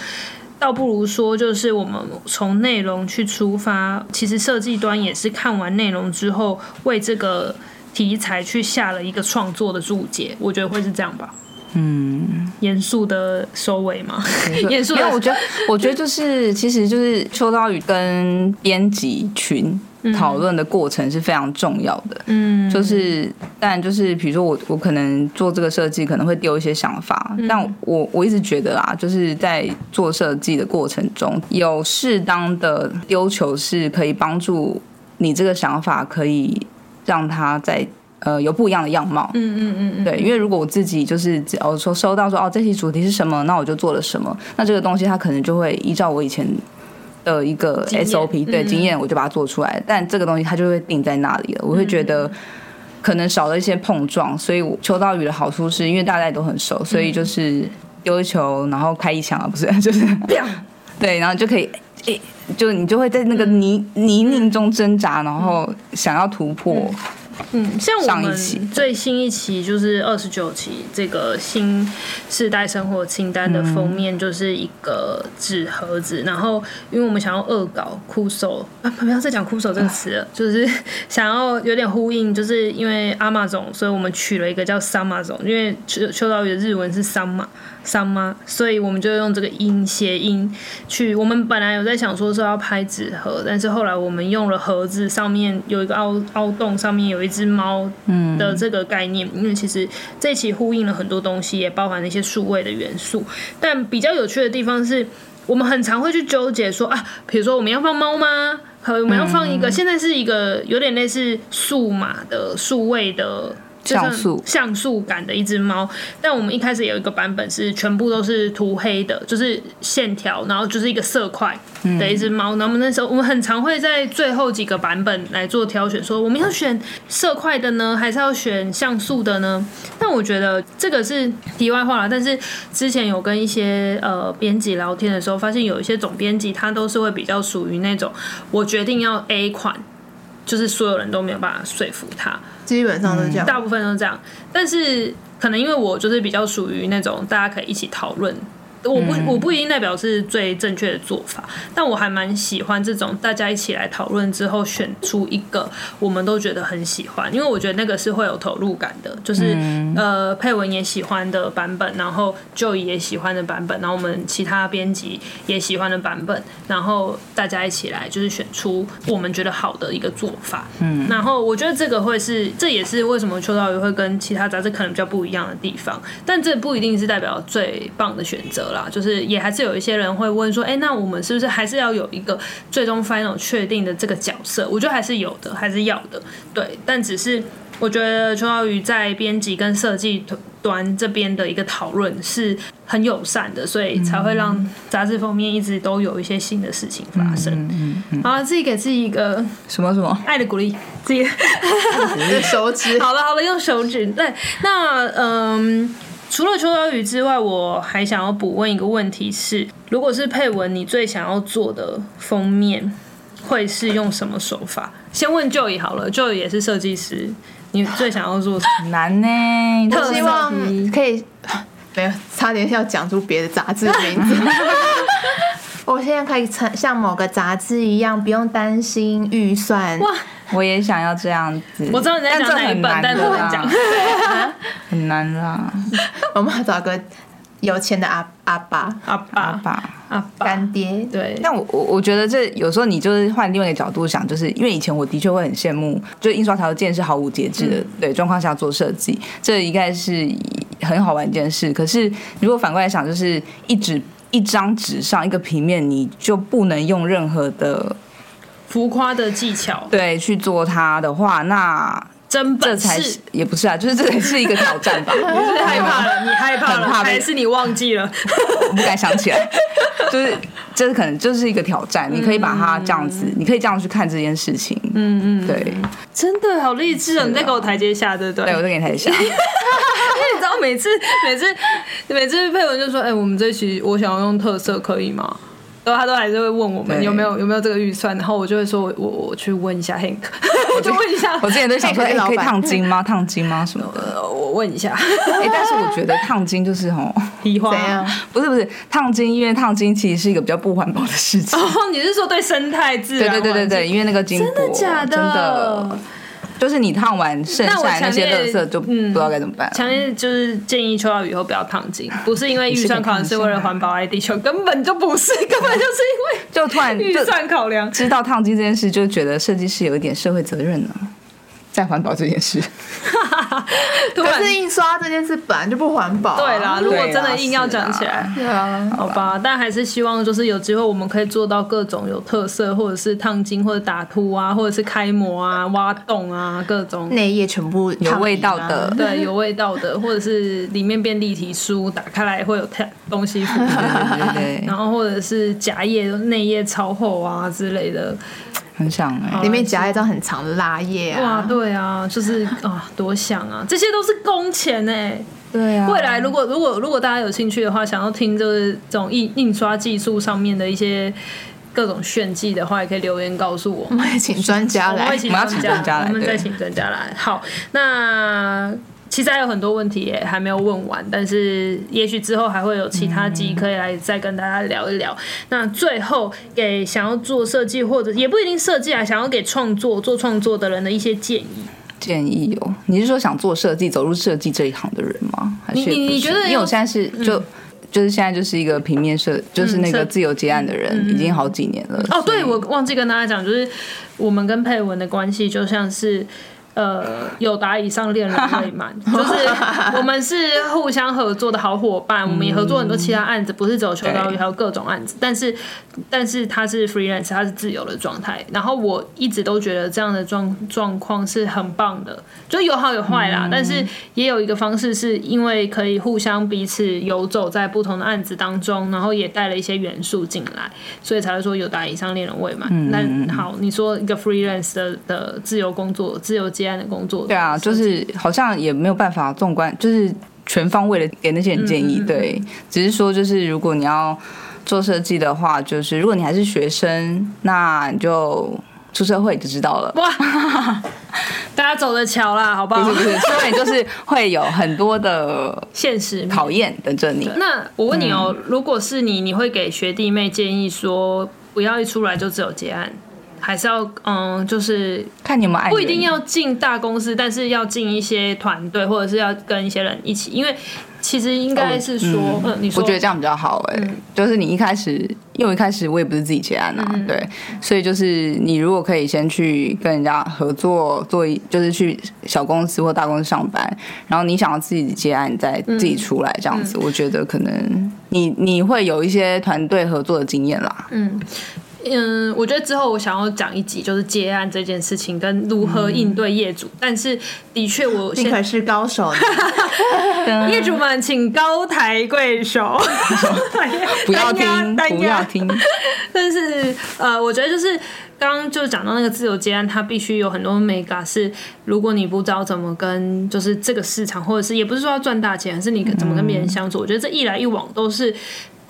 倒不如说就是我们从内容去出发，其实设计端也是看完内容之后，为这个题材去下了一个创作的注解，我觉得会是这样吧。嗯，严肃的收尾吗？严肃，因为我觉得，我觉得就是，其实就是秋刀鱼跟编辑群讨论的过程是非常重要的。嗯，就是，但就是，比如说我，我可能做这个设计，可能会丢一些想法，嗯、但我我一直觉得啊，就是在做设计的过程中，有适当的丢球是可以帮助你这个想法，可以让它在。呃，有不一样的样貌。嗯嗯嗯嗯，对，因为如果我自己就是哦说收到说哦这期主题是什么，那我就做了什么，那这个东西它可能就会依照我以前的一个 SOP 对经验，我就把它做出来。但这个东西它就会定在那里了，我会觉得可能少了一些碰撞。所以秋刀鱼的好处是因为大家都很熟，所以就是丢一球然后开一枪啊，不是？就是 对，然后就可以诶，就你就会在那个泥泥泞中挣扎，然后想要突破。嗯，像我们最新一期就是二十九期这个新世代生活清单的封面就是一个纸盒子，然后因为我们想要恶搞酷手啊，不要再讲酷手这个词了，就是 想要有点呼应，就是因为阿玛总，所以我们取了一个叫桑马总，因为秋秋刀鱼的日文是桑马。桑妈，所以我们就用这个音谐音去。我们本来有在想说是要拍纸盒，但是后来我们用了盒子，上面有一个凹凹洞，上面有一只猫的这个概念，因为其实这一期呼应了很多东西，也包含了一些数位的元素。但比较有趣的地方是，我们很常会去纠结说啊，比如说我们要放猫吗？和我们要放一个，现在是一个有点类似数码的数位的。像素像素感的一只猫，但我们一开始有一个版本是全部都是涂黑的，就是线条，然后就是一个色块的一只猫。那、嗯、我们那时候我们很常会在最后几个版本来做挑选，说我们要选色块的呢，还是要选像素的呢？但我觉得这个是题外话了。但是之前有跟一些呃编辑聊天的时候，发现有一些总编辑他都是会比较属于那种，我决定要 A 款，就是所有人都没有办法说服他。基本上都是这样，大部分都是这样，但是可能因为我就是比较属于那种大家可以一起讨论。我不我不一定代表是最正确的做法，但我还蛮喜欢这种大家一起来讨论之后选出一个我们都觉得很喜欢，因为我觉得那个是会有投入感的，就是呃佩文也喜欢的版本，然后 Joey 也喜欢的版本，然后我们其他编辑也喜欢的版本，然后大家一起来就是选出我们觉得好的一个做法。嗯，然后我觉得这个会是这也是为什么秋刀鱼会跟其他杂志可能比较不一样的地方，但这不一定是代表最棒的选择。就是也还是有一些人会问说，哎，那我们是不是还是要有一个最终 final 确定的这个角色？我觉得还是有的，还是要的。对，但只是我觉得秋刀鱼在编辑跟设计端这边的一个讨论是很友善的，所以才会让杂志封面一直都有一些新的事情发生。嗯嗯嗯、好了，自己给自己一个什么什么爱的鼓励，自己用手指。好了好了，用手指。对，那嗯。除了秋刀鱼之外，我还想要补问一个问题是：如果是配文，你最想要做的封面会是用什么手法？先问 Joey 好了，Joey 也是设计师，你最想要做什么？难呢？我希望可以没有，差点要讲出别的杂志名字。我现在可以成像某个杂志一样，不用担心预算。哇！我也想要这样子。我知道你在讲哪一本，但是我讲 很难啦。我们要找个有钱的阿阿爸、阿爸、阿爸、阿干爹。对。但我我我觉得这有时候你就是换另外一个角度想，就是因为以前我的确会很羡慕，就印刷条件是毫无节制的，对状况下做设计，这应该是很好玩一件事。可是如果反过来想，就是一直。一张纸上一个平面，你就不能用任何的浮夸的技巧对去做它的话，那真这才是也不是啊，就是这才是一个挑战吧？你是害怕了，你害怕了，还是你忘记了？我不敢想起来，就是这是可能就是一个挑战。你可以把它这样子，你可以这样去看这件事情。嗯嗯，对，真的好励志啊！你在给我台阶下，对不对？对，我在给你台阶下。因为你知道，每次每次每次佩文就说：“哎、欸，我们这期我想要用特色，可以吗？”然后他都还是会问我们有没有有没有这个预算，然后我就会说：“我我，我去问一下 Hank，我就问一下。”我之前都想说：“哎、欸，可以烫金吗？烫金吗？什么的？”呃、我问一下。哎、欸，但是我觉得 烫金就是哦，提花不是不是烫金，因为烫金其实是一个比较不环保的事情。哦，你是说对生态自然？对对对对对，因为那个金箔真的假的？真的。就是你烫完剩下的那些垃圾就不知道该怎么办。强烈就是建议秋刀鱼以后不要烫金，不是因为预算考量，是为了环保爱地球，根本就不是，根本就是因为就突然预算考量，知道烫金这件事，就觉得设计师有一点社会责任呢。在环保这件事，可是印刷这件事本来就不环保。对啦，如果真的硬要讲起来，对啊，好吧，但还是希望就是有机会我们可以做到各种有特色，或者是烫金，或者打凸啊，或者是开模啊、挖洞啊，各种内页全部有味道的，对，有味道的，或者是里面变立体书，打开来会有太东西附，然后或者是夹页内页超厚啊之类的。很想哎、欸，里面夹一张很长的蜡页啊！哇，对啊，就是啊，多想啊！这些都是工钱哎。对啊。未来如果如果如果大家有兴趣的话，想要听就是这种印印刷技术上面的一些各种炫技的话，也可以留言告诉我。我们会请专家来，我们请专家来，我们再请专家来。好，那。其实还有很多问题也还没有问完，但是也许之后还会有其他集可以来再跟大家聊一聊。嗯、那最后给想要做设计或者也不一定设计啊，想要给创作做创作的人的一些建议。建议哦，你是说想做设计、走入设计这一行的人吗？还是你你觉得？因为我现在是就、嗯、就是现在就是一个平面设，就是那个自由接案的人，嗯、已经好几年了。哦，对，我忘记跟大家讲，就是我们跟佩文的关系就像是。呃，有达以上恋人未满，就是我们是互相合作的好伙伴，我们也合作很多其他案子，不是只有秋刀鱼，还有各种案子。但是，但是他是 freelance，他是自由的状态。然后我一直都觉得这样的状状况是很棒的，就有好有坏啦。但是也有一个方式，是因为可以互相彼此游走在不同的案子当中，然后也带了一些元素进来，所以才会说有达以上恋人未满。那好，你说一个 freelance 的的自由工作，自由接。的工作对啊，就是好像也没有办法纵观，就是全方位的给那些人建议。对，只是说就是如果你要做设计的话，就是如果你还是学生，那你就出社会就知道了。哇，大家走着瞧啦，好不好？不是不是，所以就是会有很多的现实考验等着你。那我问你哦，如果是你，你会给学弟妹建议说，不要一出来就只有结案？还是要嗯，就是看你们爱，不一定要进大公司，但是要进一些团队，或者是要跟一些人一起。因为其实应该是说，哦、嗯，你说，我觉得这样比较好哎、欸。嗯、就是你一开始，因为一开始我也不是自己接案啊，嗯、对，所以就是你如果可以先去跟人家合作，做一就是去小公司或大公司上班，然后你想要自己接案，再自己出来这样子，嗯、我觉得可能你你会有一些团队合作的经验啦。嗯。嗯，我觉得之后我想要讲一集，就是接案这件事情跟如何应对业主。嗯、但是的确，我 你可是高手，业主们请高抬贵手，不要听，不要听。但是呃，我觉得就是刚刚就讲到那个自由接案，它必须有很多 mega 是，如果你不知道怎么跟就是这个市场，或者是也不是说要赚大钱，是你怎么跟别人相处。嗯、我觉得这一来一往都是。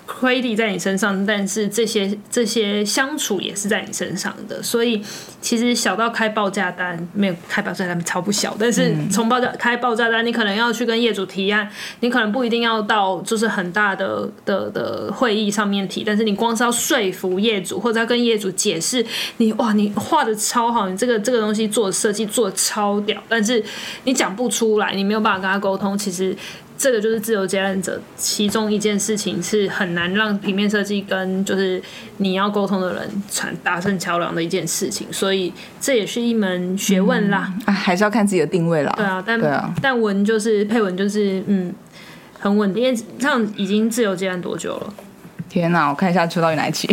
Credit 在你身上，但是这些这些相处也是在你身上的，所以其实小到开报价单，没有开报价单超不小，但是从报价开报价单，你可能要去跟业主提案，你可能不一定要到就是很大的的的会议上面提，但是你光是要说服业主或者要跟业主解释，你哇你画的超好，你这个这个东西做的设计做的超屌，但是你讲不出来，你没有办法跟他沟通，其实。这个就是自由接案者其中一件事情，是很难让平面设计跟就是你要沟通的人传达成桥梁的一件事情，所以这也是一门学问啦。嗯、还是要看自己的定位啦。对啊，但啊，但文就是配文就是嗯，很稳定。因为这样已经自由接案多久了？天哪，我看一下秋刀鱼哪一期？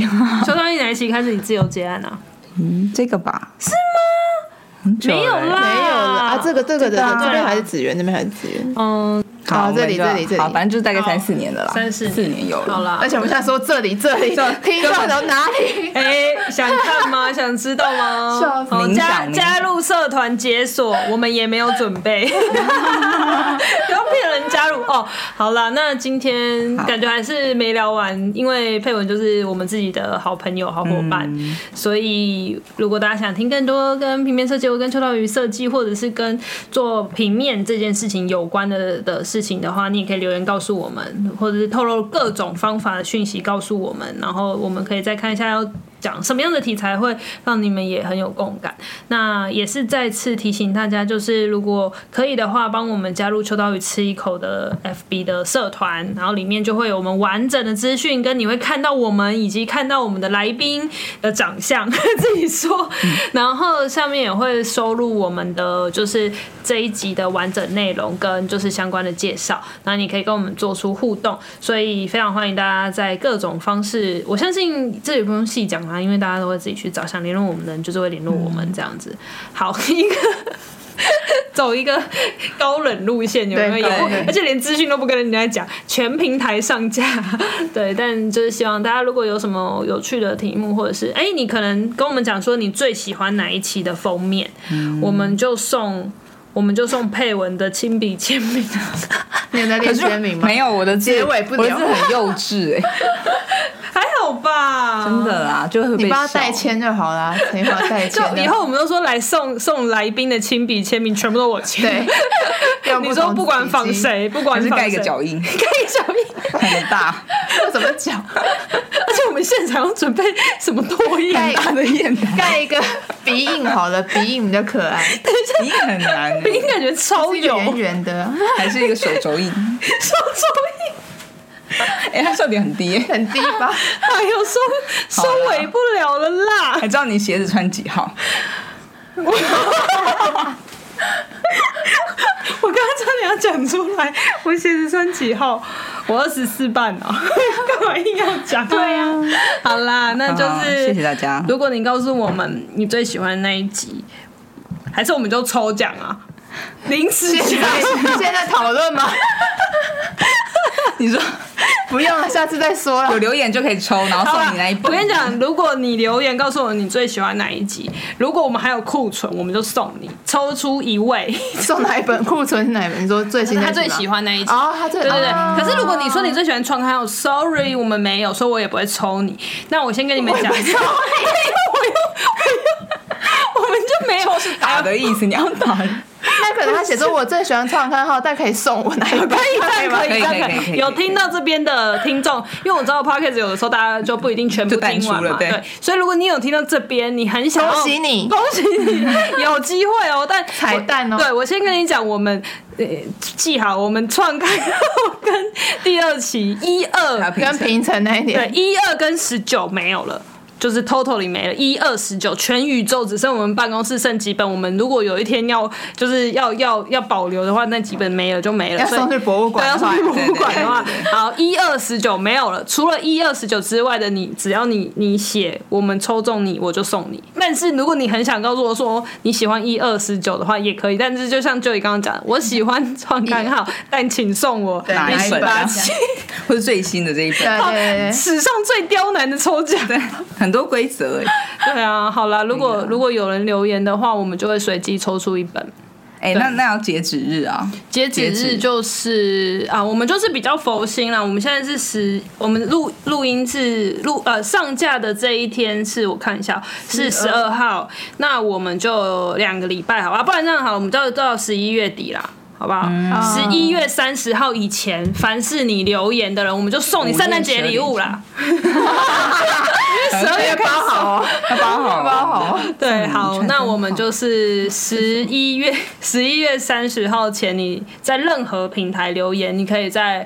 秋刀鱼哪一期开始你自由接案啊？嗯，这个吧？是吗？没有啦，没有啦。啊，这个这个的这边还是子源，那边还是子源。嗯。好，这里这里这里，反正就是大概三四年的啦，三四四年有了。好了，而且我们现在说这里这里，听到到哪里？哎，想看吗？想知道吗？好，加加入社团解锁，我们也没有准备，不要骗人加入哦。好了，那今天感觉还是没聊完，因为佩文就是我们自己的好朋友、好伙伴，所以如果大家想听更多跟平面设计、或跟秋刀鱼设计，或者是跟做平面这件事情有关的的。事情的话，你也可以留言告诉我们，或者是透露各种方法的讯息告诉我们，然后我们可以再看一下要讲什么样的题材会让你们也很有共感。那也是再次提醒大家，就是如果可以的话，帮我们加入秋刀鱼吃一口的 FB 的社团，然后里面就会有我们完整的资讯，跟你会看到我们以及看到我们的来宾的长相，自己说。然后下面也会收录我们的就是这一集的完整内容跟就是相关的介绍，那你可以跟我们做出互动，所以非常欢迎大家在各种方式，我相信这也不用细讲了啊。因为大家都会自己去找，想联络我们的人就是会联络我们这样子。好，一个走一个高冷路线，有没有？而且连资讯都不跟人家讲，全平台上架。对，但就是希望大家如果有什么有趣的题目，或者是哎，你可能跟我们讲说你最喜欢哪一期的封面，嗯、我们就送我们就送佩文的亲笔签名。你有在练签名吗？没有，我的结尾不了，很幼稚哎。还好吧，真的啦，就会你帮他代签就好啦，可以帮他代签。就以后我们都说来送送来宾的亲笔签名，全部都我签。对，你说不管仿谁，不管是盖一个脚印，盖一个脚印很大，怎么讲？而且我们现场要准备什么拓印大的印，盖一个鼻影好了，鼻影比较可爱。鼻印很难，鼻影感觉超有圆圆的，还是一个手肘印？手肘印。哎，他笑点很低，很低吧？哎呦，收收尾不了了啦！还知道你鞋子穿几号？我刚刚差点要讲出来，我鞋子穿几号？我二十四半哦，干嘛硬要讲？对呀、啊，好啦，那就是谢谢大家。如果你告诉我们你最喜欢那一集，还是我们就抽奖啊？临时现在现在讨论吗？你说不用了，下次再说了。有留言就可以抽，然后送你那一本。我跟你讲，如果你留言告诉我你最喜欢哪一集，如果我们还有库存，我们就送你抽出一位送哪一本库存是哪一本？你说最新他最喜欢那一集哦，他最对对对。哦、可是如果你说你最喜欢创刊号，sorry，我们没有，所以我也不会抽你。那我先跟你们讲，我又 我又我们就没有是打的意思，你要打。那可能他写说我最喜欢创刊号，但可以送我哪一本？可以，可以，可以，可以，可以。有听到这边的听众，因为我知道 Podcast 有的时候大家就不一定全部听完嘛，对。所以如果你有听到这边，你很想恭喜你，恭喜你，有机会哦。但彩蛋哦，对我先跟你讲，我们呃记好，我们创刊号跟第二期一二跟平成那一点，对，一二跟十九没有了。就是 totally 没了，一二十九，全宇宙只剩我们办公室剩几本。我们如果有一天要就是要要要保留的话，那几本没了就没了。要送去博物馆，要送去博物馆的话，好，一二十九没有了。除了一二十九之外的你，只要你你写，我们抽中你，我就送你。但是如果你很想告诉我说你喜欢一二十九的话，也可以。但是就像 Joey 刚刚讲，我喜欢创刊号，但请送我哪一本？或者最新的这一本？对对对，史上最刁难的抽奖。对。很多规则哎，对啊，好啦，如果如果有人留言的话，我们就会随机抽出一本。哎，那那要截止日啊？截止日就是啊，我们就是比较佛心啦。我们现在是十，我们录录音是录呃上架的这一天是我看一下是十二号，那我们就两个礼拜好吧？不然这样好，我们到到十一月底啦。好不好？十一月三十号以前，凡是你留言的人，我们就送你圣诞节礼物啦。因为十二月包好，要包好，包好。对，好，那我们就是十一月十一月三十号前，你在任何平台留言，你可以在。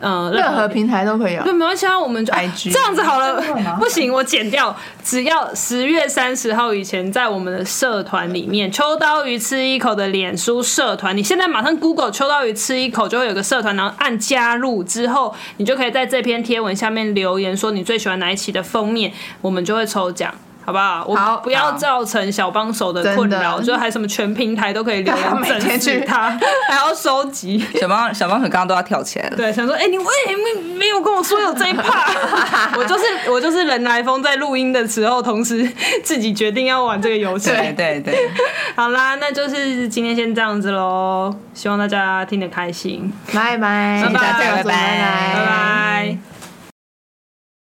嗯，任何平台都可以啊。对，没关系啊，我们就 IG 这样子好了。不行，我剪掉。只要十月三十号以前，在我们的社团里面，秋刀鱼吃一口的脸书社团，你现在马上 Google 秋刀鱼吃一口，就会有个社团，然后按加入之后，你就可以在这篇贴文下面留言说你最喜欢哪一期的封面，我们就会抽奖。好不好？我不要造成小帮手的困扰，就还什么全平台都可以留言 整死他，还要收集。小帮小帮手刚刚都要跳起来了。对，想说，哎、欸，你为什么没有跟我说有这一趴？我就是我就是人来疯，在录音的时候，同时自己决定要玩这个游戏。对对对，好啦，那就是今天先这样子喽，希望大家听得开心。拜拜，谢谢大家，拜拜，拜拜。